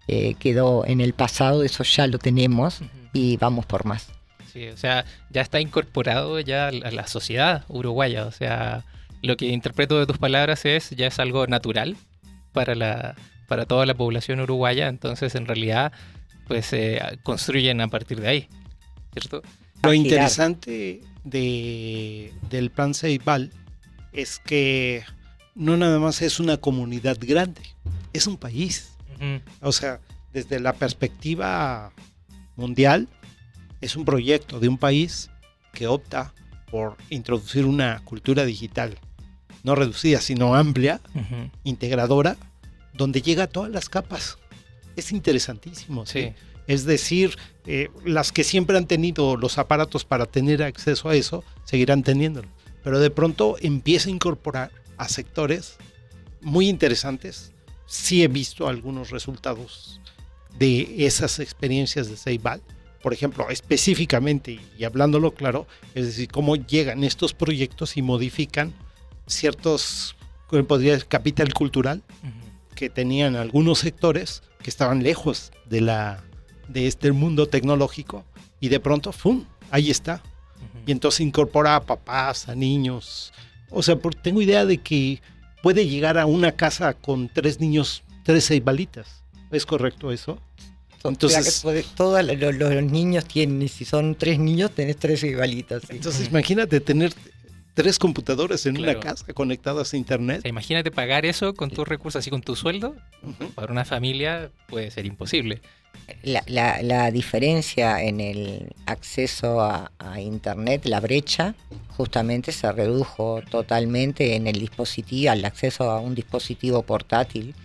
eh, quedó en el pasado, eso ya lo tenemos y vamos por más. Sí, o sea, ya está incorporado ya a la sociedad uruguaya. O sea, lo que interpreto de tus palabras es ya es algo natural para la para toda la población uruguaya. Entonces, en realidad, pues se construyen a partir de ahí, ¿cierto? Lo interesante de, del plan Ceibal es que no nada más es una comunidad grande, es un país. Ujú, O sea, desde la perspectiva mundial, es un proyecto de un país que opta por introducir una cultura digital, no reducida, sino amplia, integradora, donde llega a todas las capas. Es interesantísimo. ¿sí? Sí, Es decir, eh, las que siempre han tenido los aparatos para tener acceso a eso, seguirán teniéndolo. Pero de pronto empieza a incorporar a sectores muy interesantes. Sí he visto algunos resultados de esas experiencias de Ceibal. Por ejemplo, específicamente y hablándolo claro, es decir, cómo llegan estos proyectos y modifican ciertos, ¿cómo podría decir? capital cultural que tenían algunos sectores que estaban lejos de la de este mundo tecnológico y de pronto ¡fum! ahí está y entonces incorpora a papás a niños o sea por- tengo idea de que puede llegar a una casa con tres niños tres ceibalitas es correcto eso Entonces- todos los niños tienen, si son tres niños, tenés tres igualitas. sí. entonces imagínate tener tres computadoras en Claro. una casa conectadas a internet O sea, imagínate pagar eso con tus recursos, así con tu sueldo. Para una familia puede ser imposible. La, la- la diferencia en el acceso a, a Internet, la brecha, justamente se redujo totalmente en el dispositivo, al acceso a un dispositivo portátil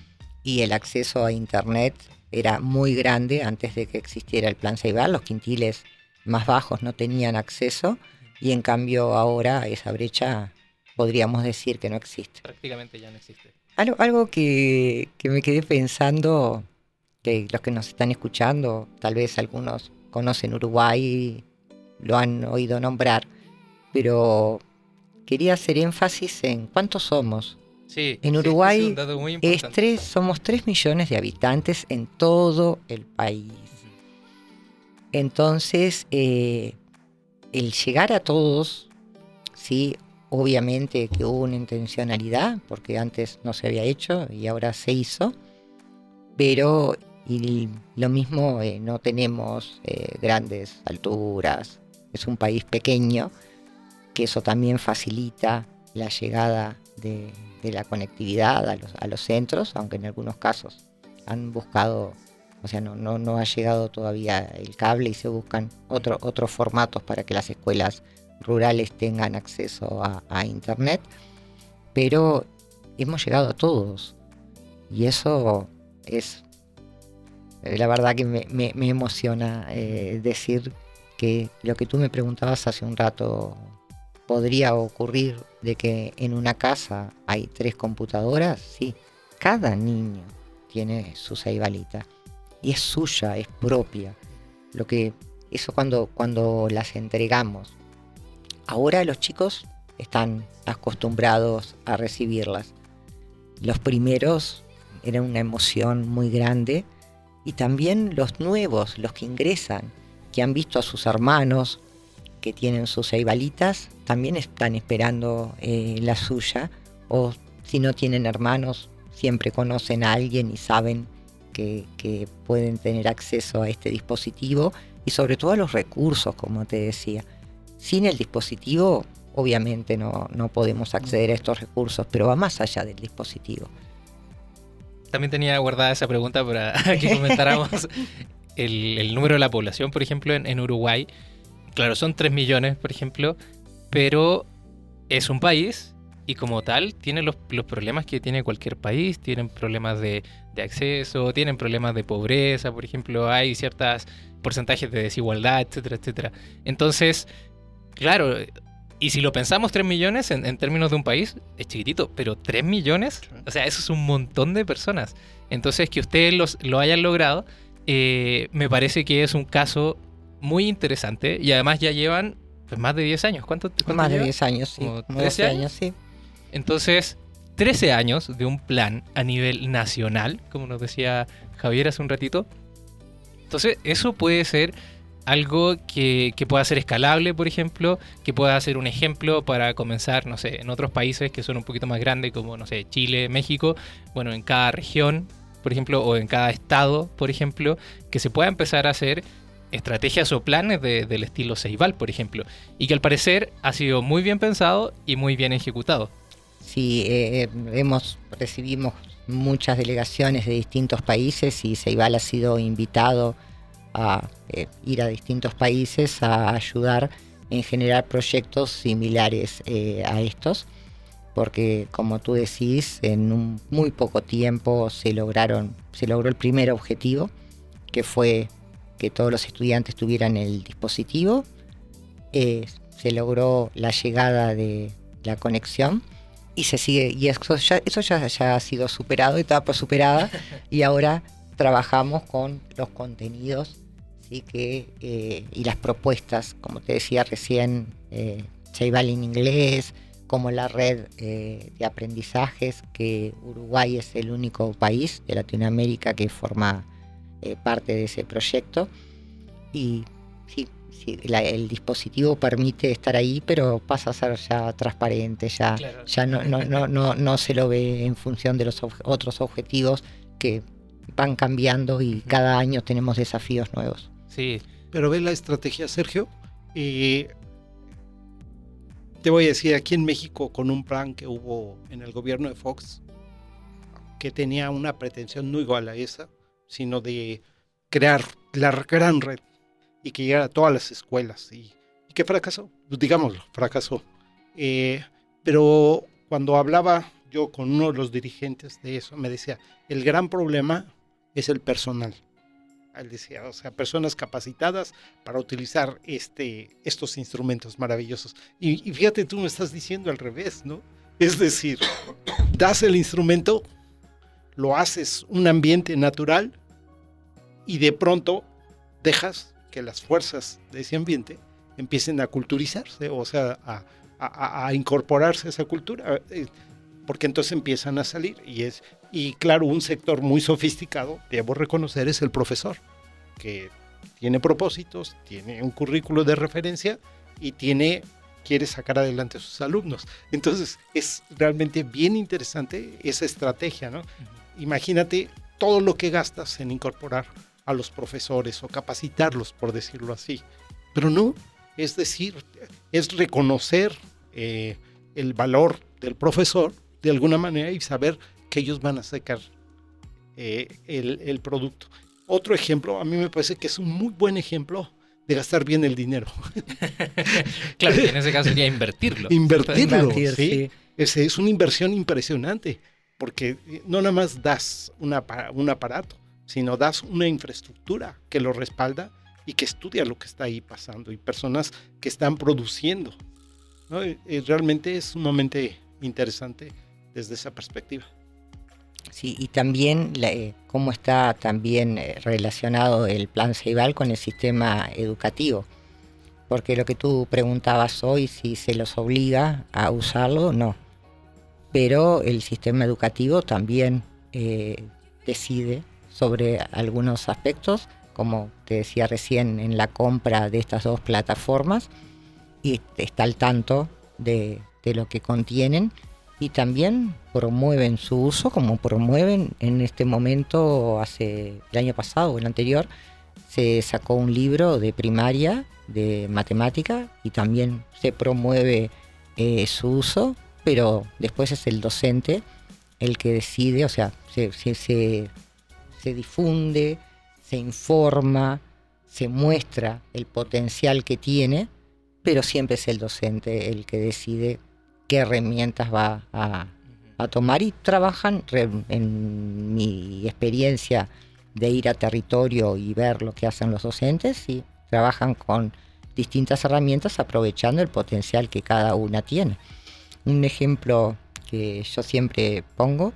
y el acceso a Internet era muy grande antes de que existiera el plan Ceibal. Los quintiles más bajos no tenían acceso y en cambio ahora esa brecha podríamos decir que no existe. Prácticamente ya no existe. Algo, algo que, que me quedé pensando, que los que nos están escuchando, tal vez algunos conocen Uruguay lo han oído nombrar, pero quería hacer énfasis en cuántos somos. Sí, En sí, Uruguay es muy Es importante. tres- somos 3 millones de habitantes en todo el país. Entonces, eh, el llegar a todos, sí, obviamente que hubo una intencionalidad, porque antes no se había hecho y ahora se hizo, pero lo mismo, eh, no tenemos eh, grandes alturas, es un país pequeño, que eso también facilita la llegada de, la conectividad a los centros, aunque en algunos casos han buscado, o sea, no, no, no ha llegado todavía el cable y se buscan otro, otros formatos para que las escuelas rurales tengan acceso a, Internet, pero hemos llegado a todos. Y eso es, eh, la verdad que me, me- me emociona eh, decir que lo que tú me preguntabas hace un rato podría ocurrir de que en una casa hay tres computadoras, sí, cada niño tiene su ceibalita y es suya, es propia. Lo que eso cuando cuando las entregamos. Ahora los chicos están acostumbrados a recibirlas. Los primeros era una emoción muy grande y también los nuevos, los que ingresan, que han visto a sus hermanos que tienen sus ceibalitas, también están esperando eh, la suya o si no tienen hermanos, siempre conocen a alguien y saben que, que pueden tener acceso a este dispositivo y sobre todo a los recursos, como te decía. Sin el dispositivo, obviamente no, no podemos acceder a estos recursos, pero va más allá del dispositivo. También tenía guardada esa pregunta para que comentáramos el, el número de la población, por ejemplo, en, en Uruguay. Claro, son 3 millones, por ejemplo, pero es un país y como tal tiene los, los problemas que tiene cualquier país. Tienen problemas de, de acceso, tienen problemas de pobreza, por ejemplo, hay ciertos porcentajes de desigualdad, etcétera, etcétera. Entonces, claro, y si lo pensamos 3 millones en, en términos de un país, es chiquitito, pero 3 millones, o sea, eso es un montón de personas. Entonces, que ustedes los, lo hayan logrado, eh, me parece que es un caso muy interesante y además ya llevan pues, más de 10 años. ¿Cuánto, cuánto Más de lleva? 10 años, sí. ¿Como como 13 12 años? sí. Entonces, 13 años de un plan a nivel nacional, como nos decía Javier hace un ratito. Entonces, eso puede ser algo que, que pueda ser escalable, por ejemplo, que pueda ser un ejemplo para comenzar, no sé, en otros países que son un poquito más grandes, como, no sé, Chile, México, bueno, en cada región, por ejemplo, o en cada estado, por ejemplo, que se pueda empezar a hacer estrategias o planes de- del estilo Ceibal, por ejemplo, y que al parecer ha sido muy bien pensado y muy bien ejecutado. Sí, eh, hemos recibimos muchas delegaciones de distintos países y Ceibal ha sido invitado a eh, ir a distintos países a ayudar en generar proyectos similares eh, a estos, porque como tú decís, en un muy poco tiempo se lograron, se logró el primer objetivo, que fue que todos los estudiantes tuvieran el dispositivo. Eh, se logró la llegada de la conexión y se sigue y eso ya, eso ya, ya ha sido superado, etapa superada y ahora trabajamos con los contenidos sí que eh, y las propuestas, como te decía recién, eh, en inglés, como la red eh, de aprendizajes, que Uruguay es el único país de Latinoamérica que forma eh, parte de ese proyecto. Y sí, sí, la- el dispositivo permite estar ahí, pero pasa a ser ya transparente, ya, Claro. ya no, no, no, no, no se lo ve en función de los ob- otros objetivos que van cambiando y cada año tenemos desafíos nuevos. Sí, Pero ve la estrategia, Sergio. Te voy a decir, aquí en México, con un plan que hubo en el gobierno de Fox, que tenía una pretensión no igual a esa, sino de crear la gran red y que llegara a todas las escuelas. Y, y que fracasó, pues digámoslo, fracasó. Eh, pero cuando hablaba yo con uno de los dirigentes de eso, me decía, el gran problema es el personal. Él decía, o sea, personas capacitadas para utilizar este, estos instrumentos maravillosos. Y, y fíjate, tú me estás diciendo al revés, ¿no? Es decir, das el instrumento, lo haces un ambiente natural y de pronto dejas que las fuerzas de ese ambiente empiecen a culturizarse, o sea, a, a, a incorporarse a esa cultura, eh, porque entonces empiezan a salir. Y, es, y claro, un sector muy sofisticado, debo reconocer, es el profesor, que tiene propósitos, tiene un currículo de referencia y tiene quiere sacar adelante a sus alumnos. Entonces es realmente bien interesante esa estrategia, ¿no? Imagínate todo lo que gastas en incorporar a los profesores o capacitarlos, por decirlo así. Pero no, es decir, es reconocer eh, el valor del profesor de alguna manera y saber que ellos van a sacar eh, el, el producto. Otro ejemplo, a mí me parece que es un muy buen ejemplo de gastar bien el dinero. claro, en ese caso sería invertirlo. Invertirlo, Invertir, ¿sí? sí. Es, es una inversión impresionante, porque no nada más das una, un aparato, sino das una infraestructura que lo respalda y que estudia lo que está ahí pasando y personas que están produciendo. ¿no? Realmente es sumamente interesante desde esa perspectiva. Sí, y también la- eh, cómo está también eh, relacionado el plan Ceibal con el sistema educativo. Porque lo que tú preguntabas hoy, si se los obliga a usarlo, no. Pero el sistema educativo también eh, decide sobre algunos aspectos, como te decía recién, en la compra de estas dos plataformas, y está al tanto de, de lo que contienen y también promueven su uso como promueven en este momento hace el año pasado o el anterior se sacó un libro de primaria de matemática y también se promueve eh, su uso pero después es el docente el que decide o sea se, se, se, se difunde se informa se muestra el potencial que tiene pero siempre es el docente el que decide qué herramientas va a, tomar y trabajan, en mi experiencia de ir a territorio y ver lo que hacen los docentes, y trabajan con distintas herramientas aprovechando el potencial que cada una tiene. Un ejemplo que yo siempre pongo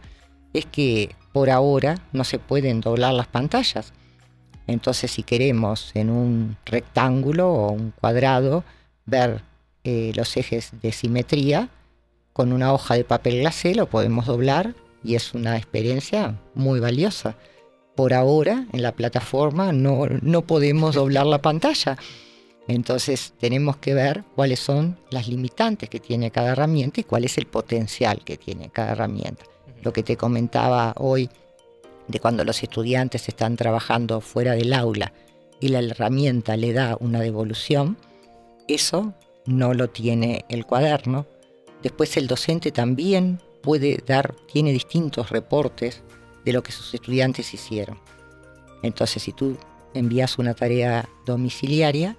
es que por ahora no se pueden doblar las pantallas. Entonces si queremos en un rectángulo o un cuadrado ver eh, los ejes de simetría, con una hoja de papel glacé lo podemos doblar y es una experiencia muy valiosa. Por ahora en la plataforma no, no podemos doblar la pantalla. Entonces tenemos que ver cuáles son las limitantes que tiene cada herramienta y cuál es el potencial que tiene cada herramienta. Lo que te comentaba hoy de cuando los estudiantes están trabajando fuera del aula y la herramienta le da una devolución, eso no lo tiene el cuaderno. Después el docente también puede dar, tiene distintos reportes de lo que sus estudiantes hicieron. Entonces si tú envías una tarea domiciliaria,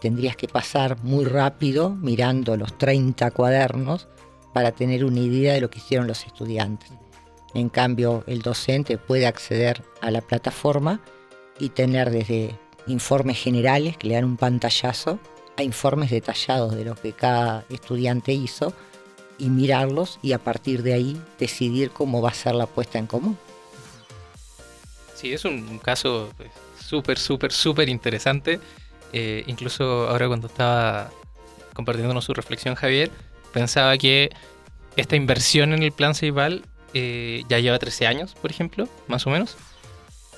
tendrías que pasar muy rápido mirando los 30 cuadernos para tener una idea de lo que hicieron los estudiantes. En cambio, el docente puede acceder a la plataforma y tener desde informes generales que le dan un pantallazo a informes detallados de lo que cada estudiante hizo y mirarlos y a partir de ahí decidir cómo va a ser la puesta en común. Sí, es un, caso pues, súper, súper, súper interesante. Eh, incluso ahora cuando estaba compartiéndonos su reflexión Javier, pensaba que esta inversión en el plan Ceibal eh, ya lleva 13 años, por ejemplo, más o menos.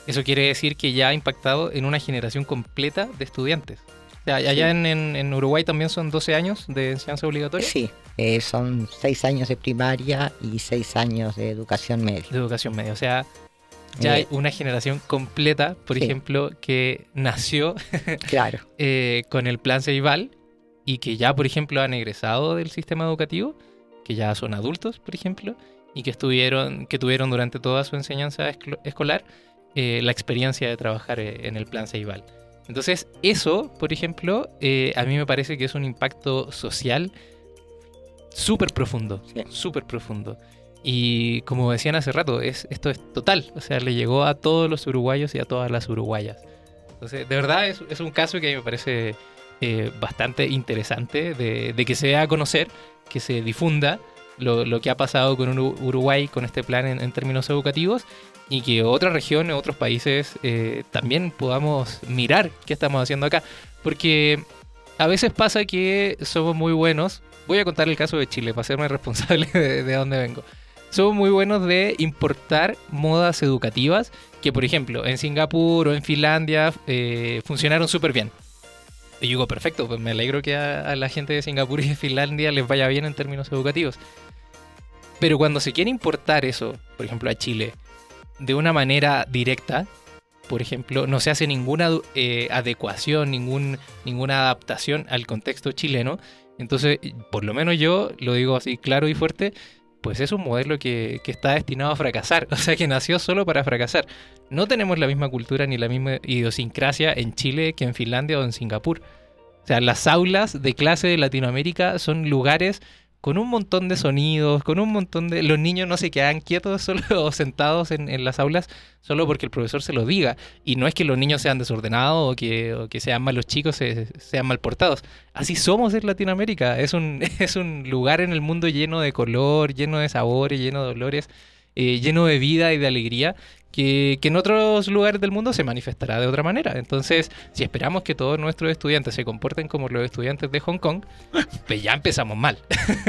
Eso quiere decir que ya ha impactado en una generación completa de estudiantes. O sea, allá en, en- en Uruguay también son 12 años de enseñanza obligatoria Sí, eh, son seis años de primaria y seis años de educación media. de educación media. O sea, ya Eh, hay una generación completa, por sí. ejemplo, que nació Claro, eh, con el plan Ceibal y que ya, por ejemplo, han egresado del sistema educativo, que ya son adultos, por ejemplo, y que estuvieron, que tuvieron durante toda su enseñanza escolar eh, la experiencia de trabajar eh, en el plan Ceibal. Entonces, eso, por ejemplo, eh, a mí me parece que es un impacto social súper profundo, Sí. súper profundo. Y como decían hace rato, es, esto es total, o sea, le llegó a todos los uruguayos y a todas las uruguayas. Entonces, de verdad es, es un caso que a mí me parece eh, bastante interesante de, de que se dé a conocer, que se difunda lo, lo que ha pasado con Uru- Uruguay con este plan en, en términos educativos y que otras regiones, otros países eh, también podamos mirar qué estamos haciendo acá. Porque a veces pasa que somos muy buenos. Voy a contar el caso de Chile para hacerme responsable de, de dónde vengo. Somos muy buenos de importar modas educativas que, por ejemplo, en Singapur o en Finlandia eh, funcionaron súper bien. Y yo digo, perfecto, pues me alegro que a, la gente de Singapur y de Finlandia les vaya bien en términos educativos. Pero cuando se quiere importar eso, por ejemplo, a Chile, de una manera directa, por ejemplo, no se hace ninguna eh, adecuación, ningún, ninguna adaptación al contexto chileno. Entonces, por lo menos yo lo digo así claro y fuerte, pues es un modelo que, que está destinado a fracasar, o sea que nació solo para fracasar. No tenemos la misma cultura ni la misma idiosincrasia en Chile que en Finlandia o en Singapur. O sea, las aulas de clase de Latinoamérica son lugares con un montón de sonidos, con un montón de... Los niños no se quedan quietos solo sentados en, en, las aulas solo porque el profesor se lo diga. Y no es que los niños sean desordenados o que, o que sean malos chicos, se, sean mal portados. Así somos en Latinoamérica. Es un, es un lugar en el mundo lleno de color, lleno de sabores, lleno de dolores, eh, lleno de vida y de alegría que, que, en otros lugares del mundo se manifestará de otra manera. Entonces, si esperamos que todos nuestros estudiantes se comporten como los estudiantes de Hong Kong, pues ya empezamos mal.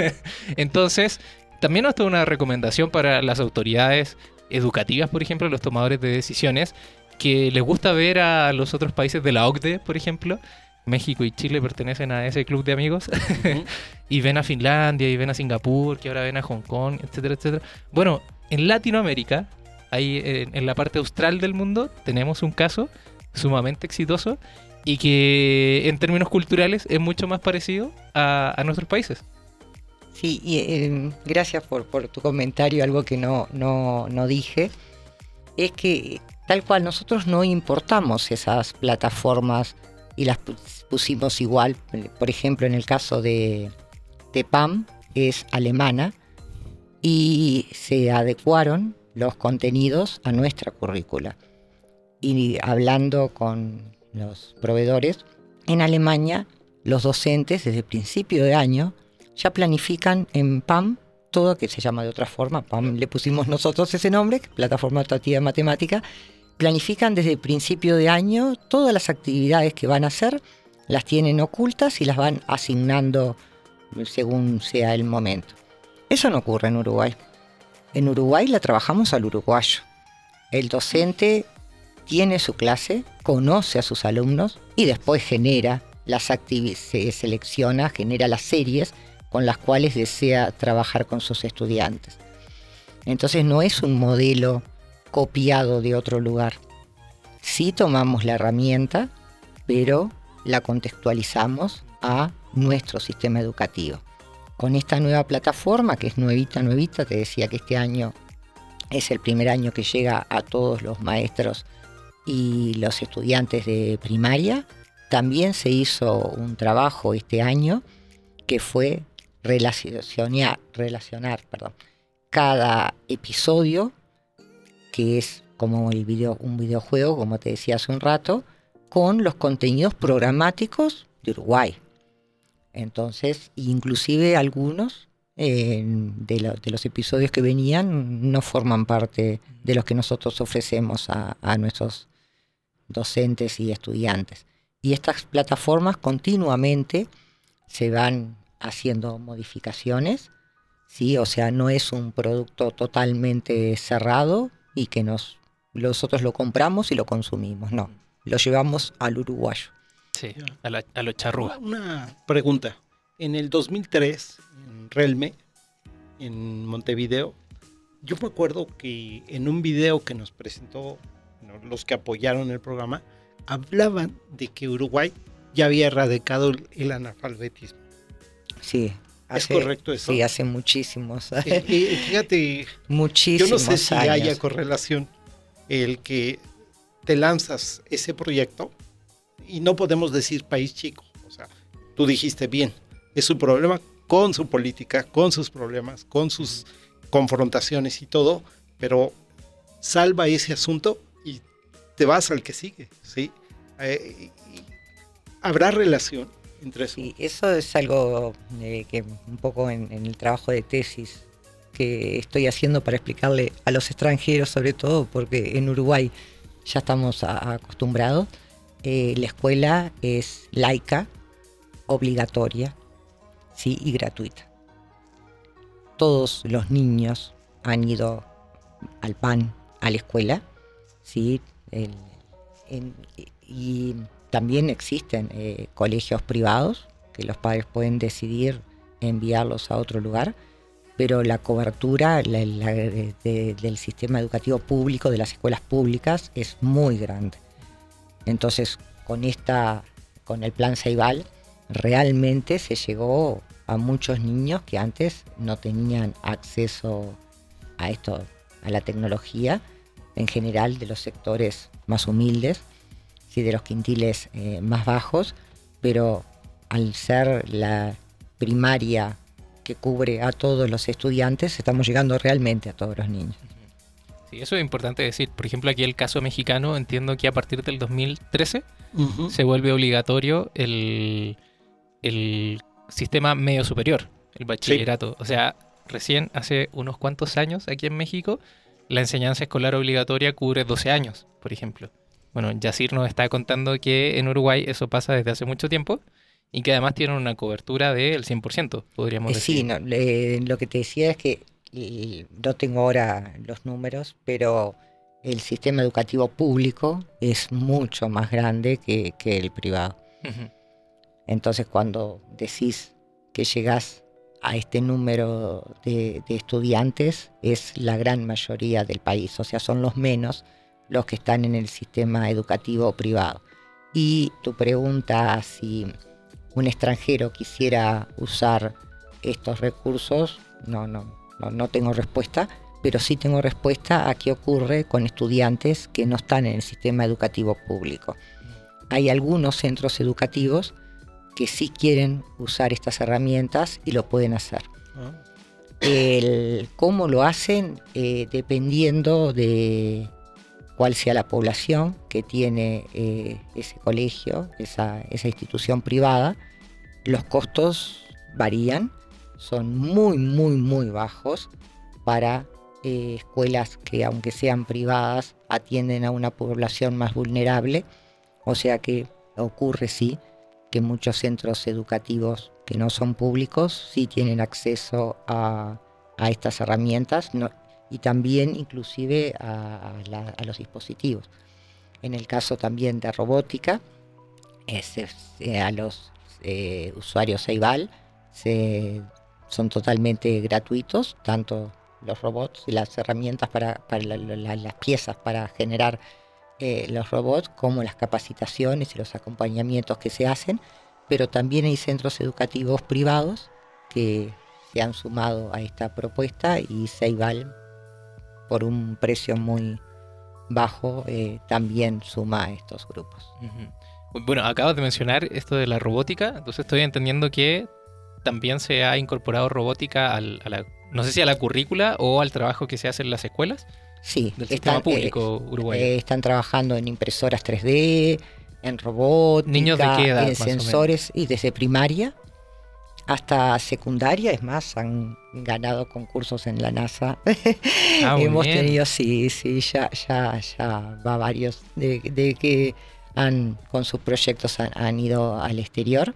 Entonces, también es una recomendación para las autoridades educativas, por ejemplo, los tomadores de decisiones, que les gusta ver a los otros países de la OCDE, por ejemplo, México y Chile pertenecen a ese club de amigos. Uh -huh. y ven a Finlandia, y ven a Singapur, que ahora ven a Hong Kong, etcétera, etcétera. Bueno, en Latinoamérica, ahí en, la parte austral del mundo, tenemos un caso sumamente exitoso y que en términos culturales es mucho más parecido a, nuestros países. Sí, y eh, gracias por, tu comentario, algo que no dije, es que tal cual nosotros no importamos esas plataformas y las pusimos igual, por ejemplo en el caso de, de PAM, es alemana, y se adecuaron los contenidos a nuestra currícula. Y hablando con los proveedores, en Alemania los docentes desde el principio de año ya planifican en PAM todo, que se llama de otra forma, PAM le pusimos nosotros ese nombre, Plataforma Educativa Matemática, planifican desde el principio de año todas las actividades que van a hacer, las tienen ocultas y las van asignando según sea el momento. Eso no ocurre en Uruguay. En Uruguay la trabajamos al uruguayo. El docente tiene su clase, conoce a sus alumnos y después genera las actividades, se selecciona, genera las series con las cuales desea trabajar con sus estudiantes. Entonces no es un modelo copiado de otro lugar. Sí tomamos la herramienta, pero la contextualizamos a nuestro sistema educativo. Con esta nueva plataforma, que es nuevita, nuevita, te decía que este año es el primer año que llega a todos los maestros y los estudiantes de primaria, también se hizo un trabajo este año que fue relacionar, cada episodio, que es como el video, un videojuego, como te decía hace un rato, con los contenidos programáticos de Uruguay. Entonces, inclusive algunos de, lo, de, los episodios que venían no forman parte de los que nosotros ofrecemos a, a nuestros docentes y estudiantes. Y estas plataformas continuamente se van haciendo modificaciones, ¿sí? o sea, no es un producto totalmente cerrado y que nos, nosotros lo compramos y lo consumimos, no, lo llevamos al uruguayo. Sí, a, la, a los charrúas. Una pregunta. En el 2003, en Relme, en Montevideo, yo me acuerdo que en un video que nos presentó los que apoyaron el programa, hablaban de que Uruguay ya había erradicado el analfabetismo. Sí. Hace, ¿Es correcto eso? Sí, hace muchísimos años. Eh, eh, fíjate, muchísimos yo no sé si años. haya correlación el que te lanzas ese proyecto y no podemos decir país chico. O sea, tú dijiste bien, es su problema con su política, con sus problemas, con sus confrontaciones y todo, pero salva ese asunto y te vas al que sigue, ¿sí? Eh, ¿Habrá relación entre eso? Sí, eso es algo eh, que un poco en, en, el trabajo de tesis que estoy haciendo para explicarle a los extranjeros, sobre todo porque en Uruguay ya estamos a, acostumbrados. Eh, la escuela es laica, obligatoria ¿sí? y gratuita. Todos los niños han ido al PAN, a la escuela, ¿sí? Y también existen eh, colegios privados que los padres pueden decidir enviarlos a otro lugar, pero la cobertura del sistema educativo público, de las escuelas públicas, es muy grande. Entonces, con esta, con el plan Ceibal, realmente se llegó a muchos niños que antes no tenían acceso a esto, a la tecnología, en general de los sectores más humildes, sí, de los quintiles eh, más bajos, pero al ser la primaria que cubre a todos los estudiantes, estamos llegando realmente a todos los niños. Sí, eso es importante decir. Por ejemplo, aquí el caso mexicano, entiendo que a partir del 2013 Ujú. se vuelve obligatorio el, el sistema medio superior, el bachillerato. O sea, recién hace unos cuantos años aquí en México, la enseñanza escolar obligatoria cubre 12 años, por ejemplo. Bueno, Yacir nos está contando que en Uruguay eso pasa desde hace mucho tiempo y que además tienen una cobertura del 100%, podríamos Eh, decir. sí, no, lo que te decía es que eh, no tengo ahora los números, pero el sistema educativo público es mucho más grande que, que el privado. Entonces cuando decís que llegás a este número de, de estudiantes, es la gran mayoría del país, o sea, son los menos los que están en el sistema educativo privado. Y tu pregunta si un extranjero quisiera usar estos recursos, no, no, no, no tengo respuesta, pero sí tengo respuesta a qué ocurre con estudiantes que no están en el sistema educativo público. Hay algunos centros educativos que sí quieren usar estas herramientas y lo pueden hacer. Ah, El cómo lo hacen eh, dependiendo de cuál sea la población que tiene eh, ese colegio, esa, esa institución privada, los costos varían, son muy, muy, muy bajos para eh, escuelas que aunque sean privadas atienden a una población más vulnerable, o sea que ocurre sí que muchos centros educativos que no son públicos sí tienen acceso a, estas herramientas y también inclusive a, los dispositivos. En el caso también de robótica, es- eh, a los eh, usuarios Ceibal se- son totalmente gratuitos, tanto los robots y las herramientas para, para la- la- las piezas para generar eh, los robots, como las capacitaciones y los acompañamientos que se hacen, pero también hay centros educativos privados que se han sumado a esta propuesta y Ceibal, por un precio muy bajo, eh, también suma a estos grupos. Bueno, acabas de mencionar esto de la robótica, entonces estoy entendiendo que también se ha incorporado robótica al- a la, no sé si a la currícula o al trabajo que se hace en las escuelas Sí, del sistema están, eh, público uruguayo. eh, están trabajando en impresoras 3D, en robótica, ¿Niños de qué edad, en sensores y desde primaria hasta secundaria, es más, han ganado concursos en la NASA. Ah, Hemos bien. tenido, sí, sí, ya, ya, ya va varios de, de que han, con sus proyectos han, han ido al exterior.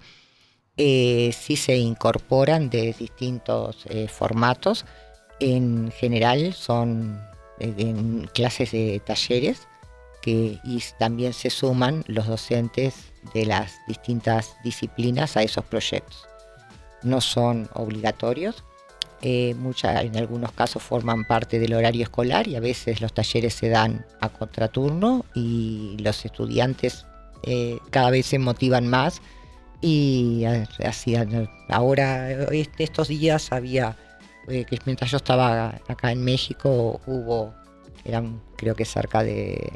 Eh, sí se incorporan de distintos eh, formatos. En general son eh, clases de talleres que y también se suman los docentes de las distintas disciplinas a esos proyectos. No son obligatorios, eh, en algunos casos forman parte del horario escolar y a veces los talleres se dan a contraturno y los estudiantes eh, cada vez se motivan más y eh, eh, ahora eh, estos días había eh, que mientras yo estaba acá en México hubo eran creo que cerca de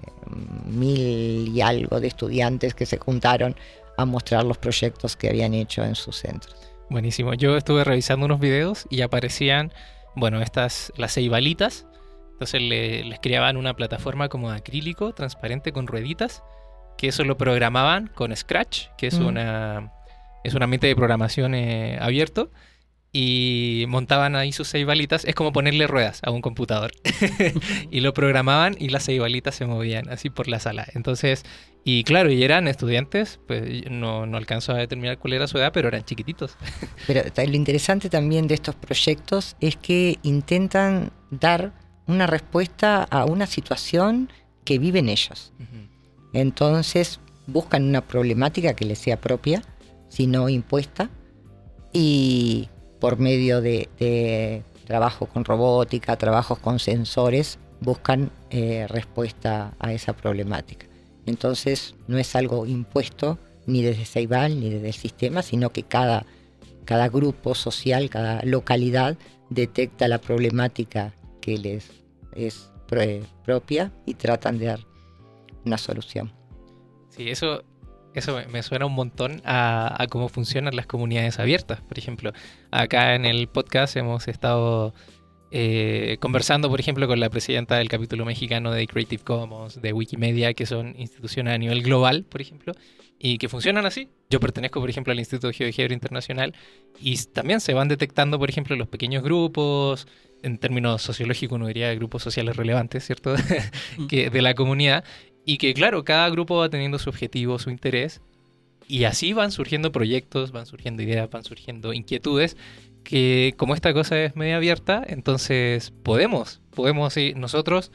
mil y algo de estudiantes que se juntaron a mostrar los proyectos que habían hecho en sus centros. Buenísimo. Yo estuve revisando unos videos y aparecían, bueno, estas, las ceibalitas. Entonces le- les creaban una plataforma como de acrílico, transparente, con rueditas, que eso lo programaban con Scratch, que es, Mm. una, es un ambiente de programación eh, abierto, y montaban ahí sus ceibalitas. Es como ponerle ruedas a un computador. y lo programaban y las ceibalitas se movían así por la sala. Entonces Y claro, y eran estudiantes, pues no, no alcanzo a determinar cuál era su edad, pero eran chiquititos. Pero lo interesante también de estos proyectos es que intentan dar una respuesta a una situación que viven ellos. Entonces buscan una problemática que les sea propia, si no impuesta, y por medio de, de trabajo con robótica, trabajos con sensores, buscan eh, respuesta a esa problemática. Entonces no es algo impuesto ni desde Ceibal ni desde el sistema, sino que cada, cada grupo social, cada localidad detecta la problemática que les es propia y tratan de dar una solución. Sí, eso, eso me suena un montón a, a, cómo funcionan las comunidades abiertas. Por ejemplo, acá en el podcast hemos estado eh, conversando, por ejemplo, con la presidenta del capítulo mexicano de Creative Commons, de Wikimedia, que son instituciones a nivel global, por ejemplo, y que funcionan así. Yo pertenezco, por ejemplo, al Instituto de GeoGebra Internacional y también se van detectando, por ejemplo, los pequeños grupos, en términos sociológicos uno diría grupos sociales relevantes, ¿cierto? que, de la comunidad, y que, claro, cada grupo va teniendo su objetivo, su interés, y así van surgiendo proyectos, van surgiendo ideas, van surgiendo inquietudes que como esta cosa es media abierta, entonces podemos, podemos nosotros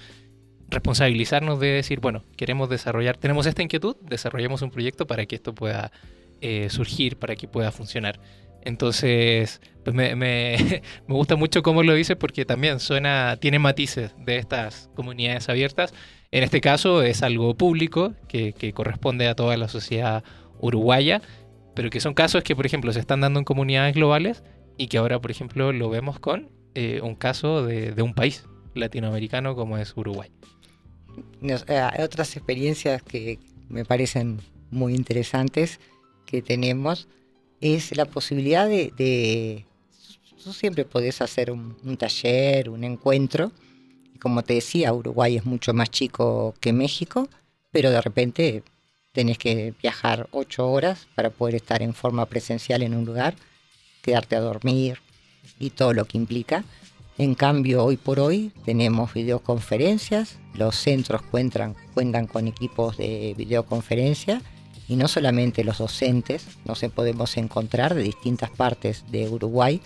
responsabilizarnos de decir, bueno, queremos desarrollar, tenemos esta inquietud, desarrollemos un proyecto para que esto pueda eh, surgir, para que pueda funcionar. Entonces, pues me, me, gusta mucho cómo lo dice porque también suena, tiene matices de estas comunidades abiertas. En este caso es algo público que, corresponde a toda la sociedad uruguaya, pero que son casos que, por ejemplo, se están dando en comunidades globales y que ahora, por ejemplo, lo vemos con eh, un caso de, un país latinoamericano como es Uruguay. Eh, hay otras experiencias que me parecen muy interesantes que tenemos es la posibilidad de, tú siempre podés hacer un, taller, un encuentro, como te decía, Uruguay es mucho más chico que México, pero de repente tenés que viajar ocho horas para poder estar en forma presencial en un lugar quedarte a dormir y todo lo que implica. En cambio, hoy por hoy tenemos videoconferencias, los centros cuentan, cuentan con equipos de videoconferencia y no solamente los docentes, nos podemos encontrar de distintas partes de Uruguay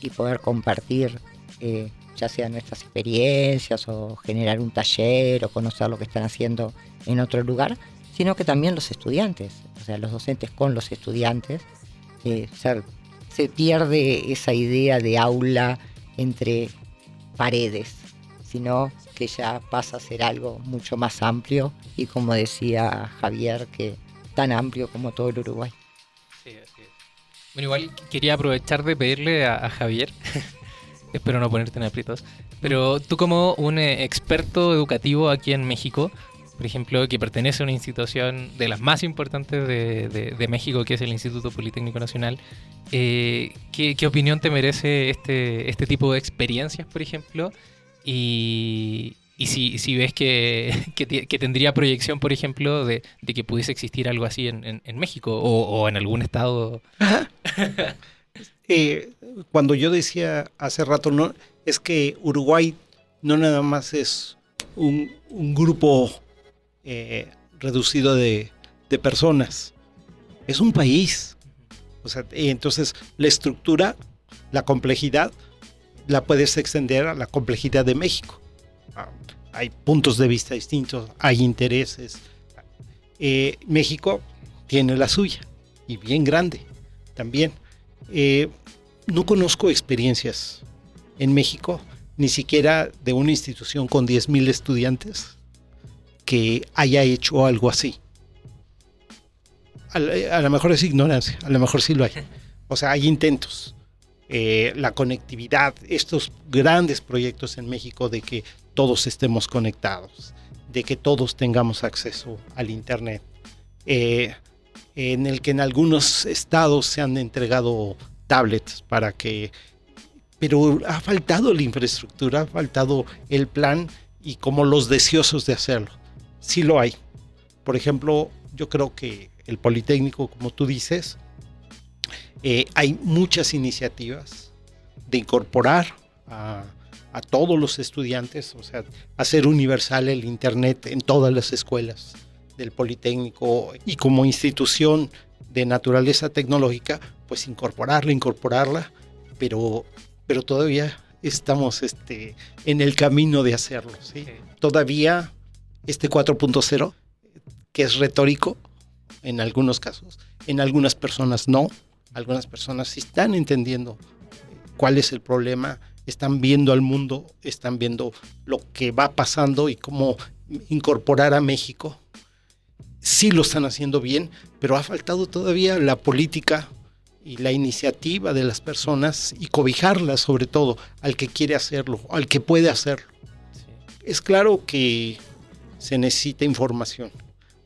y poder compartir eh, ya sea nuestras experiencias o generar un taller o conocer lo que están haciendo en otro lugar, sino que también los estudiantes, o sea, los docentes con los estudiantes, se pierde esa idea de aula entre paredes, sino que ya pasa a ser algo mucho más amplio y como decía Javier, que tan amplio como todo el Uruguay. Sí, así es. Bueno, igual quería aprovechar de pedirle a, Javier, espero no ponerte en aprietos, pero tú como un eh, experto educativo aquí en México, por ejemplo, que pertenece a una institución de las más importantes de, México, que es el Instituto Politécnico Nacional, eh, ¿qué, opinión te merece este, este tipo de experiencias, por ejemplo? Y, si, ves que, tendría proyección, por ejemplo, de, que pudiese existir algo así en, México o, en algún estado. Eh, cuando yo decía hace rato, no, es que Uruguay no nada más es un, grupo eh, reducido de, personas. Es un país. O sea, entonces la estructura, la complejidad, la puedes extender a la complejidad de México. Ah, hay puntos de vista distintos, hay intereses. Eh, México tiene la suya y bien grande también. Eh, no conozco experiencias en México, ni siquiera de una institución con 10.000 estudiantes que haya hecho algo así. A, lo mejor es ignorancia, a lo mejor sí lo hay. O sea, hay intentos. Eh, la conectividad, estos grandes proyectos en México de que todos estemos conectados, de que todos tengamos acceso al Internet, eh, en el que en algunos estados se han entregado tablets para que... Pero ha faltado la infraestructura, ha faltado el plan y como los deseosos de hacerlo sí lo hay. Por ejemplo, yo creo que el Politécnico, como tú dices, eh, hay muchas iniciativas de incorporar a, todos los estudiantes, o sea, hacer universal el Internet en todas las escuelas del Politécnico y como institución de naturaleza tecnológica, pues incorporarla, incorporarla, pero, pero todavía estamos este, en el camino de hacerlo. ¿sí? Todavía este 4.0, que es retórico en algunos casos, en algunas personas no, algunas personas sí están entendiendo cuál es el problema, están viendo al mundo, están viendo lo que va pasando y cómo incorporar a México. Sí lo están haciendo bien, pero ha faltado todavía la política y la iniciativa de las personas y cobijarlas sobre todo al que quiere hacerlo, al que puede hacerlo. Es claro que se necesita información.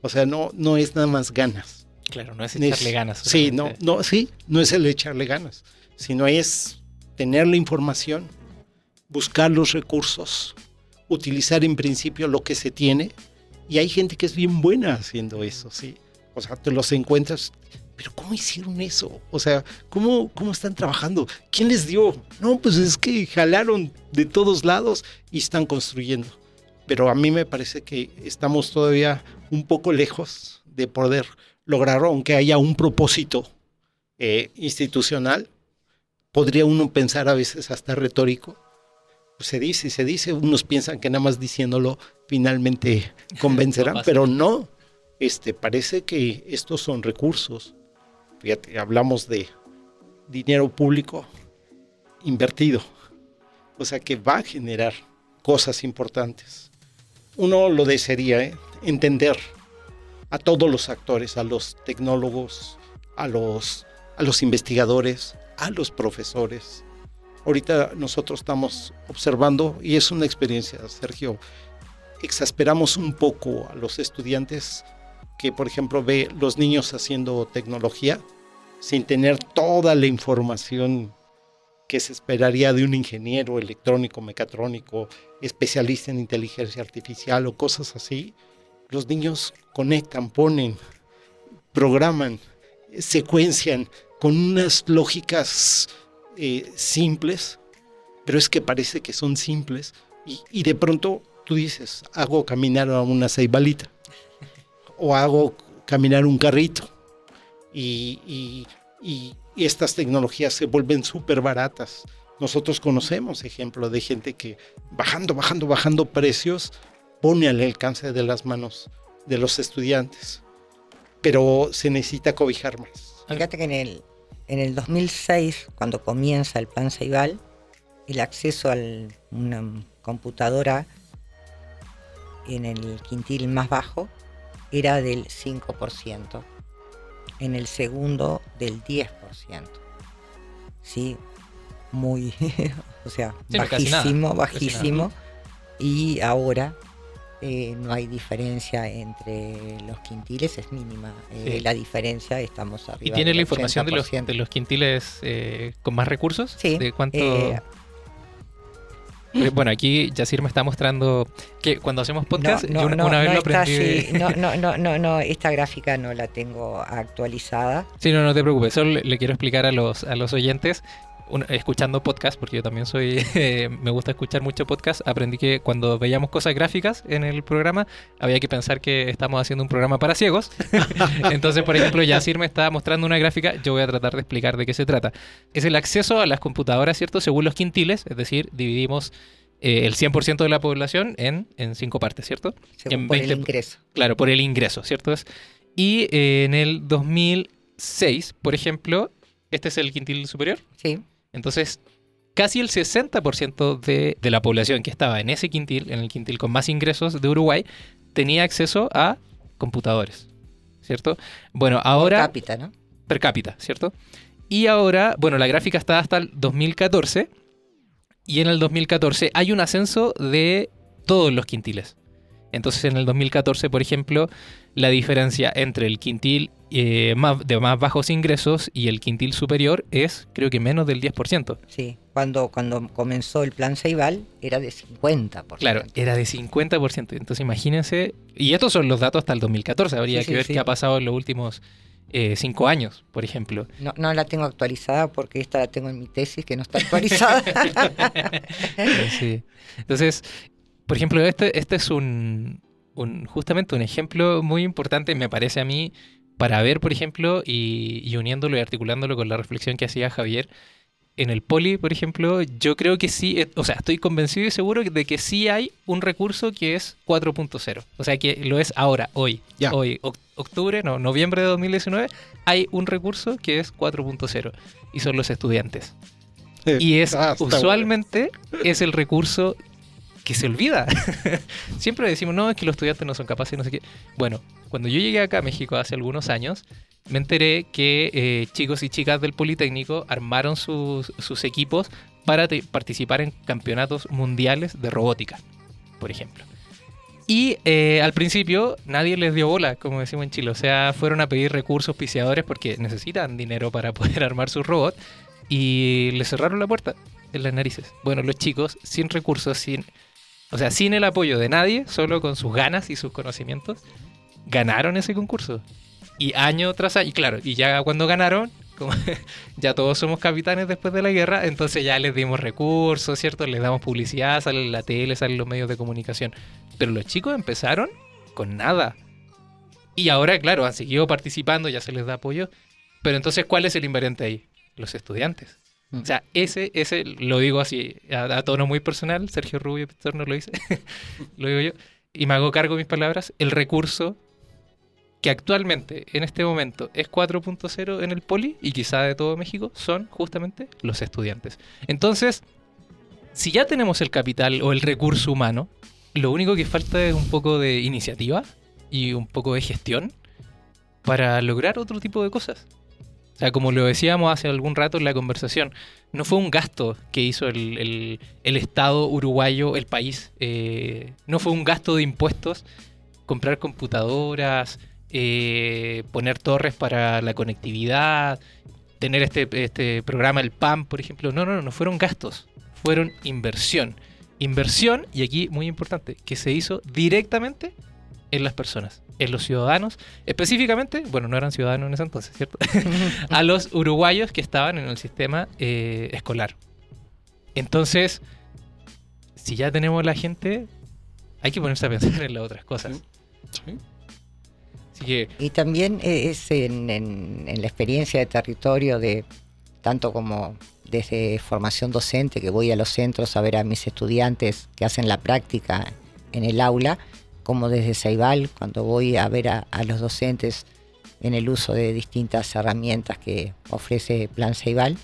O sea, no, no es nada más ganas. Claro, no es echarle ganas. Sí, no, no, sí, no es el echarle ganas, sino es tener la información, buscar los recursos, utilizar en principio lo que se tiene. Y hay gente que es bien buena haciendo eso, sí. O sea, te los encuentras, pero ¿cómo hicieron eso? O sea, ¿cómo, cómo están trabajando? ¿Quién les dio? No, pues es que jalaron de todos lados y están construyendo. Pero a mí me parece que estamos todavía un poco lejos de poder lograrlo, aunque haya un propósito eh, institucional. Podría uno pensar a veces hasta retórico. Se dice, se dice, unos piensan que nada más diciéndolo finalmente convencerán, pero no. Este, parece que estos son recursos. Fíjate, hablamos de dinero público invertido. O sea que va a generar cosas importantes. Uno lo desearía, ¿eh? entender a todos los actores, a los tecnólogos, a los, a los investigadores, a los profesores. Ahorita nosotros estamos observando, y es una experiencia, Sergio, exasperamos un poco a los estudiantes que, por ejemplo, ve los niños haciendo tecnología sin tener toda la información que se esperaría de un ingeniero electrónico, mecatrónico, especialista en inteligencia artificial o cosas así. Los niños conectan, ponen, programan, secuencian con unas lógicas eh, simples, pero es que parece que son simples y, de pronto tú dices, hago caminar a una ceibalita o hago caminar un carrito. Y, y, y, estas tecnologías se vuelven súper baratas. Nosotros conocemos ejemplos de gente que bajando, bajando, bajando precios, pone al alcance de las manos de los estudiantes. Pero se necesita cobijar más. Fíjate que en el, en el 2006, cuando comienza el plan Ceibal, el acceso a una computadora en el quintil más bajo era del 5%, en el segundo del 10%. Sí, muy, o sea, Sí, no, casi bajísimo, bajísimo. Y ahora eh, no hay diferencia entre los quintiles, es mínima. Eh, Sí. La diferencia estamos arriba. ¿Y tiene la información de los, 80%. de los quintiles eh, con más recursos? Sí, ¿De cuánto? eh, Eh, Bueno, aquí Yacir me está mostrando que cuando hacemos podcast, yo una, una vez lo está aprendí. no, no, no, no, no, esta gráfica no la tengo actualizada. Sí, no, no te preocupes. Solo le, le quiero explicar a los, a los oyentes, un- escuchando podcast, porque yo también soy, eh, me gusta escuchar mucho podcast, aprendí que cuando veíamos cosas gráficas en el programa, había que pensar que estamos haciendo un programa para ciegos. Entonces, por ejemplo, Yacir me está mostrando una gráfica, yo voy a tratar de explicar de qué se trata. Es el acceso a las computadoras, ¿cierto? Según los quintiles, es decir, dividimos eh, el 100% de la población en, en cinco partes, ¿cierto? Según En por el 20 ingreso. Claro, por el ingreso, ¿cierto? Es- Y eh, en el 2006, por ejemplo, este es el quintil superior. Sí, Entonces, casi el 60% de, de la población que estaba en ese quintil, en el quintil con más ingresos de Uruguay, tenía acceso a computadores, ¿cierto? Bueno, ahora por cápita, ¿no? per cápita, ¿cierto? Y ahora, bueno, la gráfica está hasta el 2014 y en el 2014 hay un ascenso de todos los quintiles. Entonces en el 2014, por ejemplo, la diferencia entre el quintil eh, más- de más bajos ingresos y el quintil superior es creo que menos del 10%. Sí, cuando, cuando comenzó el plan Ceibal era de 50%. Claro, era de 50%. Entonces imagínense, y estos son los datos hasta el 2014, habría Sí, que sí, ver sí. qué ha pasado en los últimos eh, cinco años, por ejemplo. No, no la tengo actualizada porque esta la tengo en mi tesis que no está actualizada. Sí. Entonces, por ejemplo, este, este es un, un, justamente un ejemplo muy importante, me parece a mí, para ver, por ejemplo, y, y uniéndolo y articulándolo con la reflexión que hacía Javier, en el poli, por ejemplo, yo creo que sí, eh, o sea, estoy convencido y seguro de que sí hay un recurso que es 4.0. O sea, que lo es ahora, hoy. Ya. Hoy, oc- octubre, no, noviembre de 2019, hay un recurso que es 4.0 y son los estudiantes. Y es Ah, usualmente es el recurso que se olvida. Siempre decimos, no, es que los estudiantes no son capaces no sé qué. Bueno, cuando yo llegué acá a México hace algunos años, me enteré que eh, chicos y chicas del Politécnico armaron sus, sus equipos para participar en campeonatos mundiales de robótica, por ejemplo. Y eh, al principio nadie les dio bola, como decimos en Chile. O sea, fueron a pedir recursos piciadores porque necesitan dinero para poder armar sus robots y le cerraron la puerta en las narices. Bueno, los chicos, sin recursos, sin, o sea, sin el apoyo de nadie, solo con sus ganas y sus conocimientos, ganaron ese concurso. Y año tras año, y claro, y ya cuando ganaron, como ya todos somos capitanes después de la guerra, entonces ya les dimos recursos, ¿cierto? Les damos publicidad, sale la tele, salen los medios de comunicación. Pero los chicos empezaron con nada. Y ahora, claro, han seguido participando, ya se les da apoyo. Pero entonces, ¿cuál es el invariante ahí? Los estudiantes. O sea, ese, ese, lo digo así, a, tono muy personal, Sergio Rubio Pizzorno lo dice, lo digo yo, y me hago cargo de mis palabras, el recurso que actualmente, en este momento, es 4.0 en el poli, y quizá de todo México, son justamente los estudiantes. Entonces, si ya tenemos el capital o el recurso humano, lo único que falta es un poco de iniciativa y un poco de gestión para lograr otro tipo de cosas. O sea, como lo decíamos hace algún rato en la conversación, no fue un gasto que hizo el, el- Estado uruguayo, el país. eh, no fue un gasto de impuestos comprar computadoras, eh, poner torres para la conectividad, tener este, este programa, el PAM, por ejemplo. No, no, no, no fueron gastos, fueron inversión. Inversión, y aquí muy importante, que se hizo directamente en las personas, en los ciudadanos, específicamente, bueno, no eran ciudadanos en ese entonces, ¿cierto? a los uruguayos que estaban en el sistema eh, escolar. Entonces, si ya tenemos la gente, hay que ponerse a pensar en las otras cosas. Sí. Así que, Y también es en, en- en la experiencia de territorio de tanto como desde formación docente, que voy a los centros a ver a mis estudiantes que hacen la práctica en el aula, como desde Ceibal, cuando voy a ver a, los docentes en el uso de distintas herramientas que ofrece Plan Ceibal.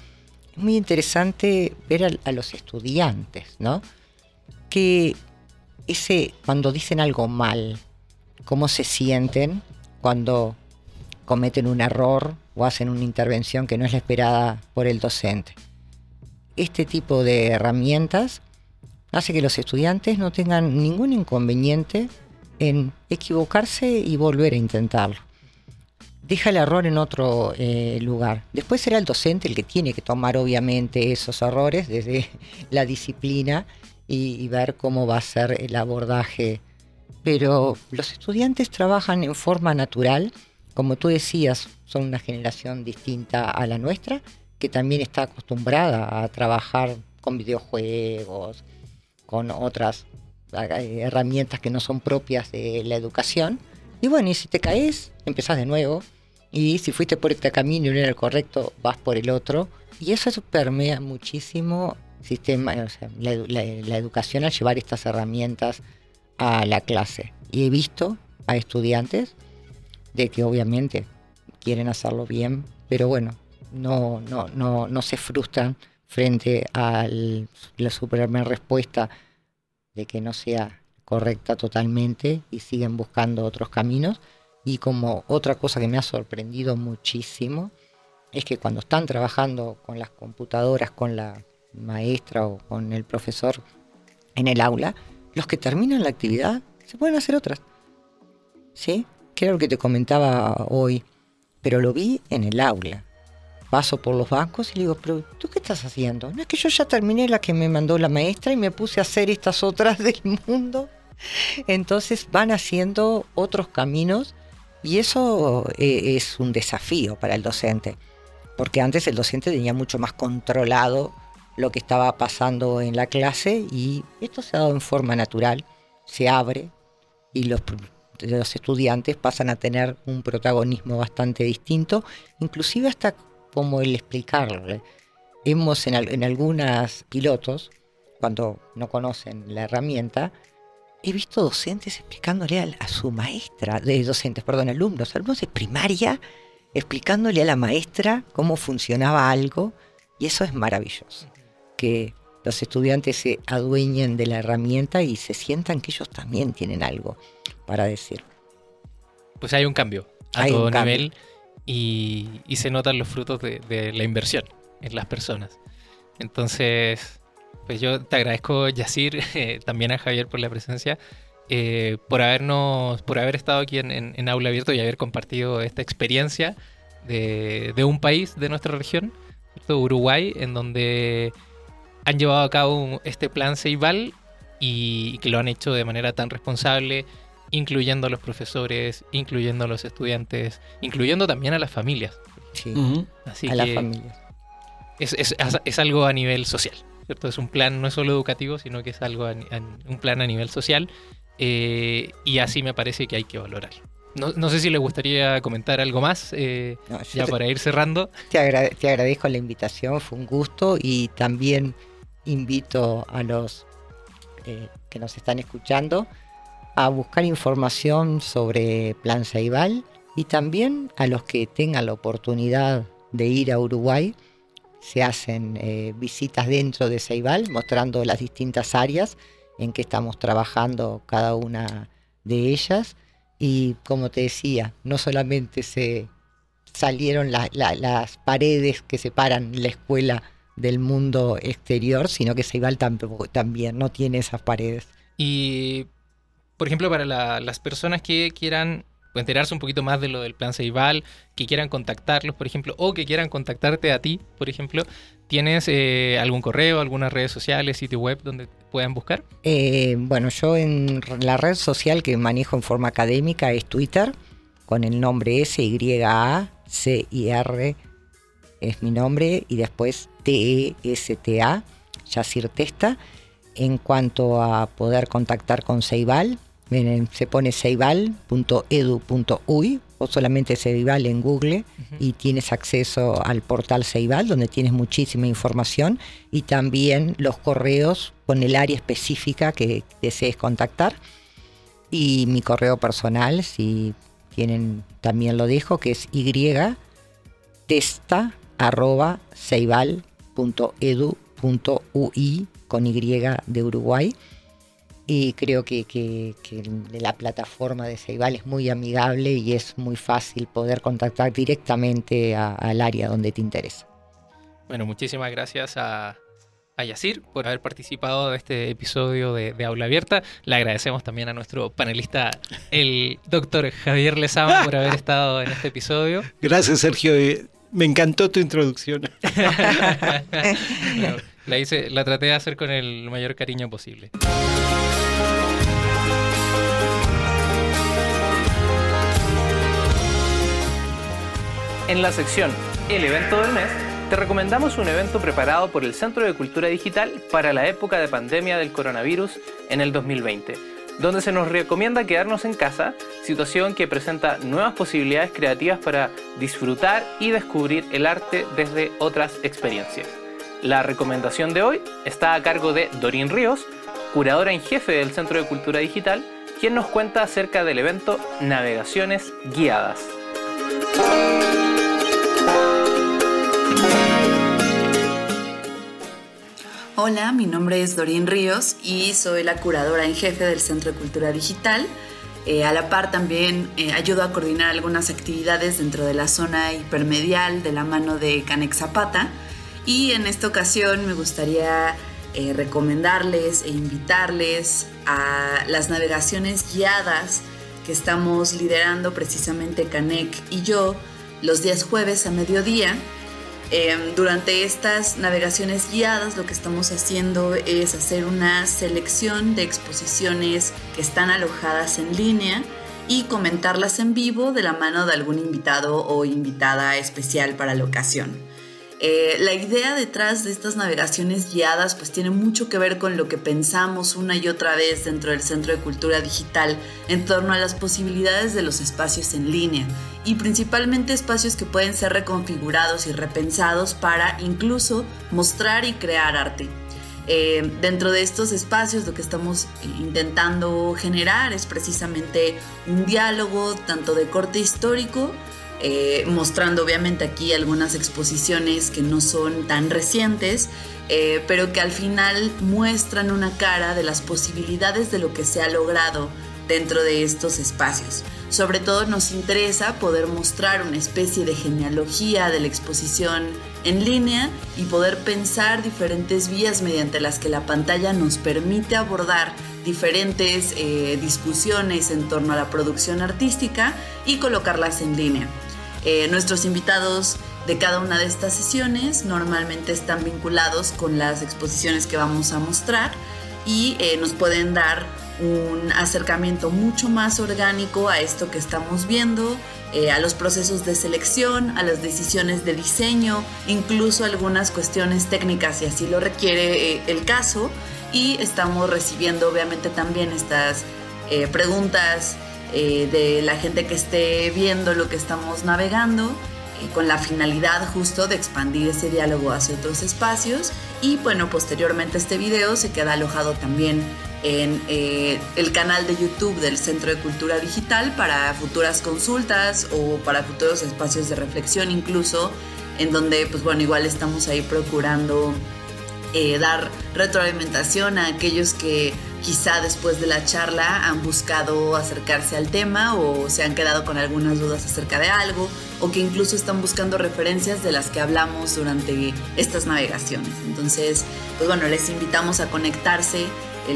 Es muy interesante ver a, a los estudiantes, ¿no? Que ese, cuando dicen algo mal, cómo se sienten cuando cometen un error o hacen una intervención que no es la esperada por el docente. Este tipo de herramientas hace que los estudiantes no tengan ningún inconveniente en equivocarse y volver a intentarlo. Deja el error en otro eh, lugar. Después será el docente el que tiene que tomar obviamente esos errores desde la disciplina y, y ver cómo va a ser el abordaje pero los estudiantes trabajan en forma natural, como tú decías, son una generación distinta a la nuestra, que también está acostumbrada a trabajar con videojuegos, con otras herramientas que no son propias de la educación. Y bueno, y si te caes, empezás de nuevo. Y si fuiste por este camino y no era el correcto, vas por el otro. Y eso permea muchísimo sistema, o la, edu- la- la educación al llevar estas herramientas a la clase. Y he visto a estudiantes de que obviamente quieren hacerlo bien, pero bueno, no, no, no, no se frustran frente a la su primera respuesta de que no sea correcta totalmente y siguen buscando otros caminos. Y como otra cosa que me ha sorprendido muchísimo es que cuando están trabajando con las computadoras, con la maestra o con el profesor en el aula, los que terminan la actividad se pueden hacer otras. ¿Sí? Que que te comentaba hoy, pero lo vi en el aula. Paso por los bancos y le digo, pero ¿tú qué estás haciendo? No es que yo ya terminé la que me mandó la maestra y me puse a hacer estas otras del mundo. Entonces van haciendo otros caminos y eso eh, es un desafío para el docente, porque antes el docente tenía mucho más controlado lo que estaba pasando en la clase y esto se ha dado en forma natural, se abre y los, los estudiantes pasan a tener un protagonismo bastante distinto, inclusive hasta como el explicarle. Hemos en, en algunas pilotos, cuando no conocen la herramienta, he visto docentes explicándole a, a, su maestra, de docentes, perdón, alumnos, alumnos de primaria, explicándole a la maestra cómo funcionaba algo, y eso es maravilloso, que los estudiantes se adueñen de la herramienta y se sientan que ellos también tienen algo para decir. Pues hay un cambio a Hay todo cambio. Y, y se notan los frutos de, de la inversión en las personas. Entonces, pues yo te agradezco, Yacir, eh, también a Javier por la presencia, eh, por habernos, por haber estado aquí en, en- en Aula Abierto y haber compartido esta experiencia de, de un país de nuestra región, ¿cierto? Uruguay, en donde han llevado a cabo este plan Ceibal y que lo han hecho de manera tan responsable, incluyendo a los profesores, incluyendo a los estudiantes, incluyendo también a las familias. Sí. Así a las familias. es, es- es algo a nivel social, ¿cierto? Es un plan no es solo educativo, sino que es algo a un plan a nivel social eh, y así me parece que hay que valorar. No, no sé si le gustaría comentar algo más, eh, No, ya te- para ir cerrando. Te agradezco la invitación, fue un gusto y también invito a los eh, que nos están escuchando a buscar información sobre Plan Ceibal y también a los que tengan la oportunidad de ir a Uruguay. Se hacen eh, visitas dentro de Ceibal mostrando las distintas áreas en que estamos trabajando cada una de ellas. Y como te decía, no solamente se salieron la- la- las paredes que separan la escuela del mundo exterior, sino que Ceibal también no tiene esas paredes. Y, por ejemplo, para la- las personas que quieran enterarse un poquito más de lo del plan Ceibal, que quieran contactarlos, por ejemplo, o que quieran contactarte a ti, por ejemplo, ¿tienes eh, algún correo, algunas redes sociales, sitio web donde puedan buscar? Eh, bueno, yo en la red social que manejo en forma académica es Twitter, con el nombre S, Y, A, C, I, R es mi nombre, y después T, E, S, T, A, Yacir Testa. En cuanto a poder contactar con Ceibal, miren, se pone ceibal.edu.uy o solamente Ceibal en Google y tienes acceso al portal Ceibal donde tienes muchísima información y también los correos con el área específica que desees contactar. Y mi correo personal si tienen también lo dejo que es y testa arroba ceibal.edu.ui con y de Uruguay y creo que, que- que la plataforma de Ceibal es muy amigable y es muy fácil poder contactar directamente a- al área donde te interesa. Bueno, muchísimas gracias a, a Yacir por haber participado de este episodio de, de Aula Abierta. Le agradecemos también a nuestro panelista, el doctor Javier Lezama, por haber estado en este episodio. Gracias, Sergio. Eh, Me encantó tu introducción. Bueno, la, hice, la traté de hacer con el mayor cariño posible. En la sección El evento del mes, te recomendamos un evento preparado por el Centro de Cultura Digital para la época de pandemia del coronavirus en el 2020, donde se nos recomienda quedarnos en casa, situación que presenta nuevas posibilidades creativas para disfrutar y descubrir el arte desde otras experiencias. La recomendación de hoy está a cargo de Dorin Ríos, curadora en jefe del Centro de Cultura Digital, quien nos cuenta acerca del evento Navegaciones Guiadas. Hola, mi nombre es Dorín Ríos y soy la curadora en jefe del Centro de Cultura Digital. Eh, a la par también eh, ayudo a coordinar algunas actividades dentro de la zona hipermedial de la mano de Canex Zapata. Y en esta ocasión me gustaría eh, recomendarles e invitarles a las navegaciones guiadas que estamos liderando precisamente Canec y yo los días jueves a mediodía. Eh, durante estas navegaciones guiadas lo que estamos haciendo es hacer una selección de exposiciones que están alojadas en línea y comentarlas en vivo de la mano de algún invitado o invitada especial para la ocasión. Eh, la idea detrás de estas navegaciones guiadas pues tiene mucho que ver con lo que pensamos una y otra vez dentro del Centro de Cultura Digital en torno a las posibilidades de los espacios en línea y principalmente espacios que pueden ser reconfigurados y repensados para incluso mostrar y crear arte. Eh, dentro de estos espacios lo que estamos intentando generar es precisamente un diálogo tanto de corte histórico, eh, mostrando obviamente aquí algunas exposiciones que no son tan recientes, eh, pero que al final muestran una cara de las posibilidades de lo que se ha logrado dentro de estos espacios. Sobre todo nos interesa poder mostrar una especie de genealogía de la exposición en línea y poder pensar diferentes vías mediante las que la pantalla nos permite abordar diferentes eh, discusiones en torno a la producción artística y colocarlas en línea. Eh, nuestros invitados de cada una de estas sesiones normalmente están vinculados con las exposiciones que vamos a mostrar y eh, nos pueden dar un acercamiento mucho más orgánico a esto que estamos viendo, eh, a los procesos de selección, a las decisiones de diseño, incluso algunas cuestiones técnicas si así lo requiere el caso. Y estamos recibiendo obviamente también estas preguntas de la gente que esté viendo lo que estamos navegando con la finalidad justo de expandir ese diálogo hacia otros espacios. Y bueno posteriormente este video se queda alojado también en eh, el canal de YouTube del Centro de Cultura Digital para futuras consultas o para futuros espacios de reflexión incluso, en donde pues bueno, igual estamos ahí procurando eh, dar retroalimentación a aquellos que quizá después de la charla han buscado acercarse al tema o se han quedado con algunas dudas acerca de algo o que incluso están buscando referencias de las que hablamos durante estas navegaciones. Entonces, pues bueno, les invitamos a conectarse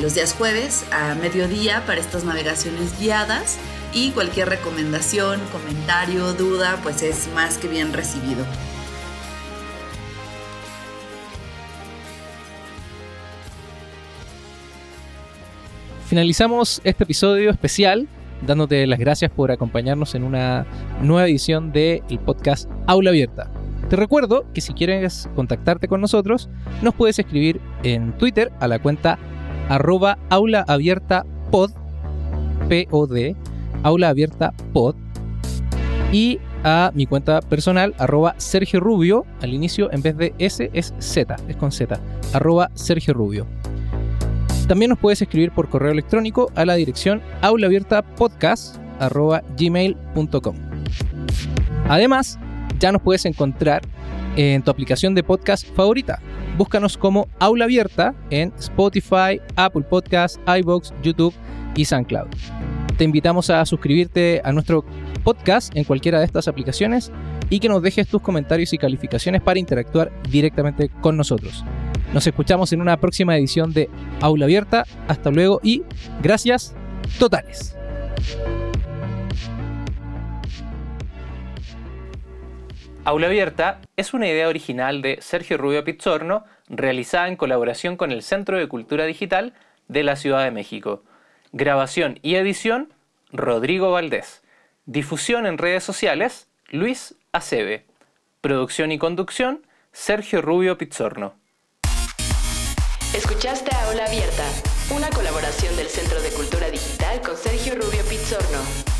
los días jueves a mediodía para estas navegaciones guiadas y cualquier recomendación, comentario, duda, pues es más que bien recibido. Finalizamos este episodio especial dándote las gracias por acompañarnos en una nueva edición del podcast Aula Abierta. Te recuerdo que si quieres contactarte con nosotros, nos puedes escribir en Twitter a la cuenta arroba aula abierta pod, P-O-D, aula abierta pod, y a mi cuenta personal, arroba Sergio Rubio, al inicio en vez de S es Z, es con Z, arroba Sergio Rubio. También nos puedes escribir por correo electrónico a la dirección gmail.com Además, ya nos puedes encontrar en tu aplicación de podcast favorita Búscanos como Aula Abierta en Spotify, Apple Podcasts, iBox, YouTube y SoundCloud. Te invitamos a suscribirte a nuestro podcast en cualquiera de estas aplicaciones y que nos dejes tus comentarios y calificaciones para interactuar directamente con nosotros. Nos escuchamos en una próxima edición de Aula Abierta. Hasta luego y gracias totales. Aula Abierta es una idea original de Sergio Rubio Pizzorno, realizada en colaboración con el Centro de Cultura Digital de la Ciudad de México. Grabación y edición, Rodrigo Valdés. Difusión en redes sociales, Luis Acebe. Producción y conducción, Sergio Rubio Pizzorno. Escuchaste Aula Abierta, una colaboración del Centro de Cultura Digital con Sergio Rubio Pizzorno.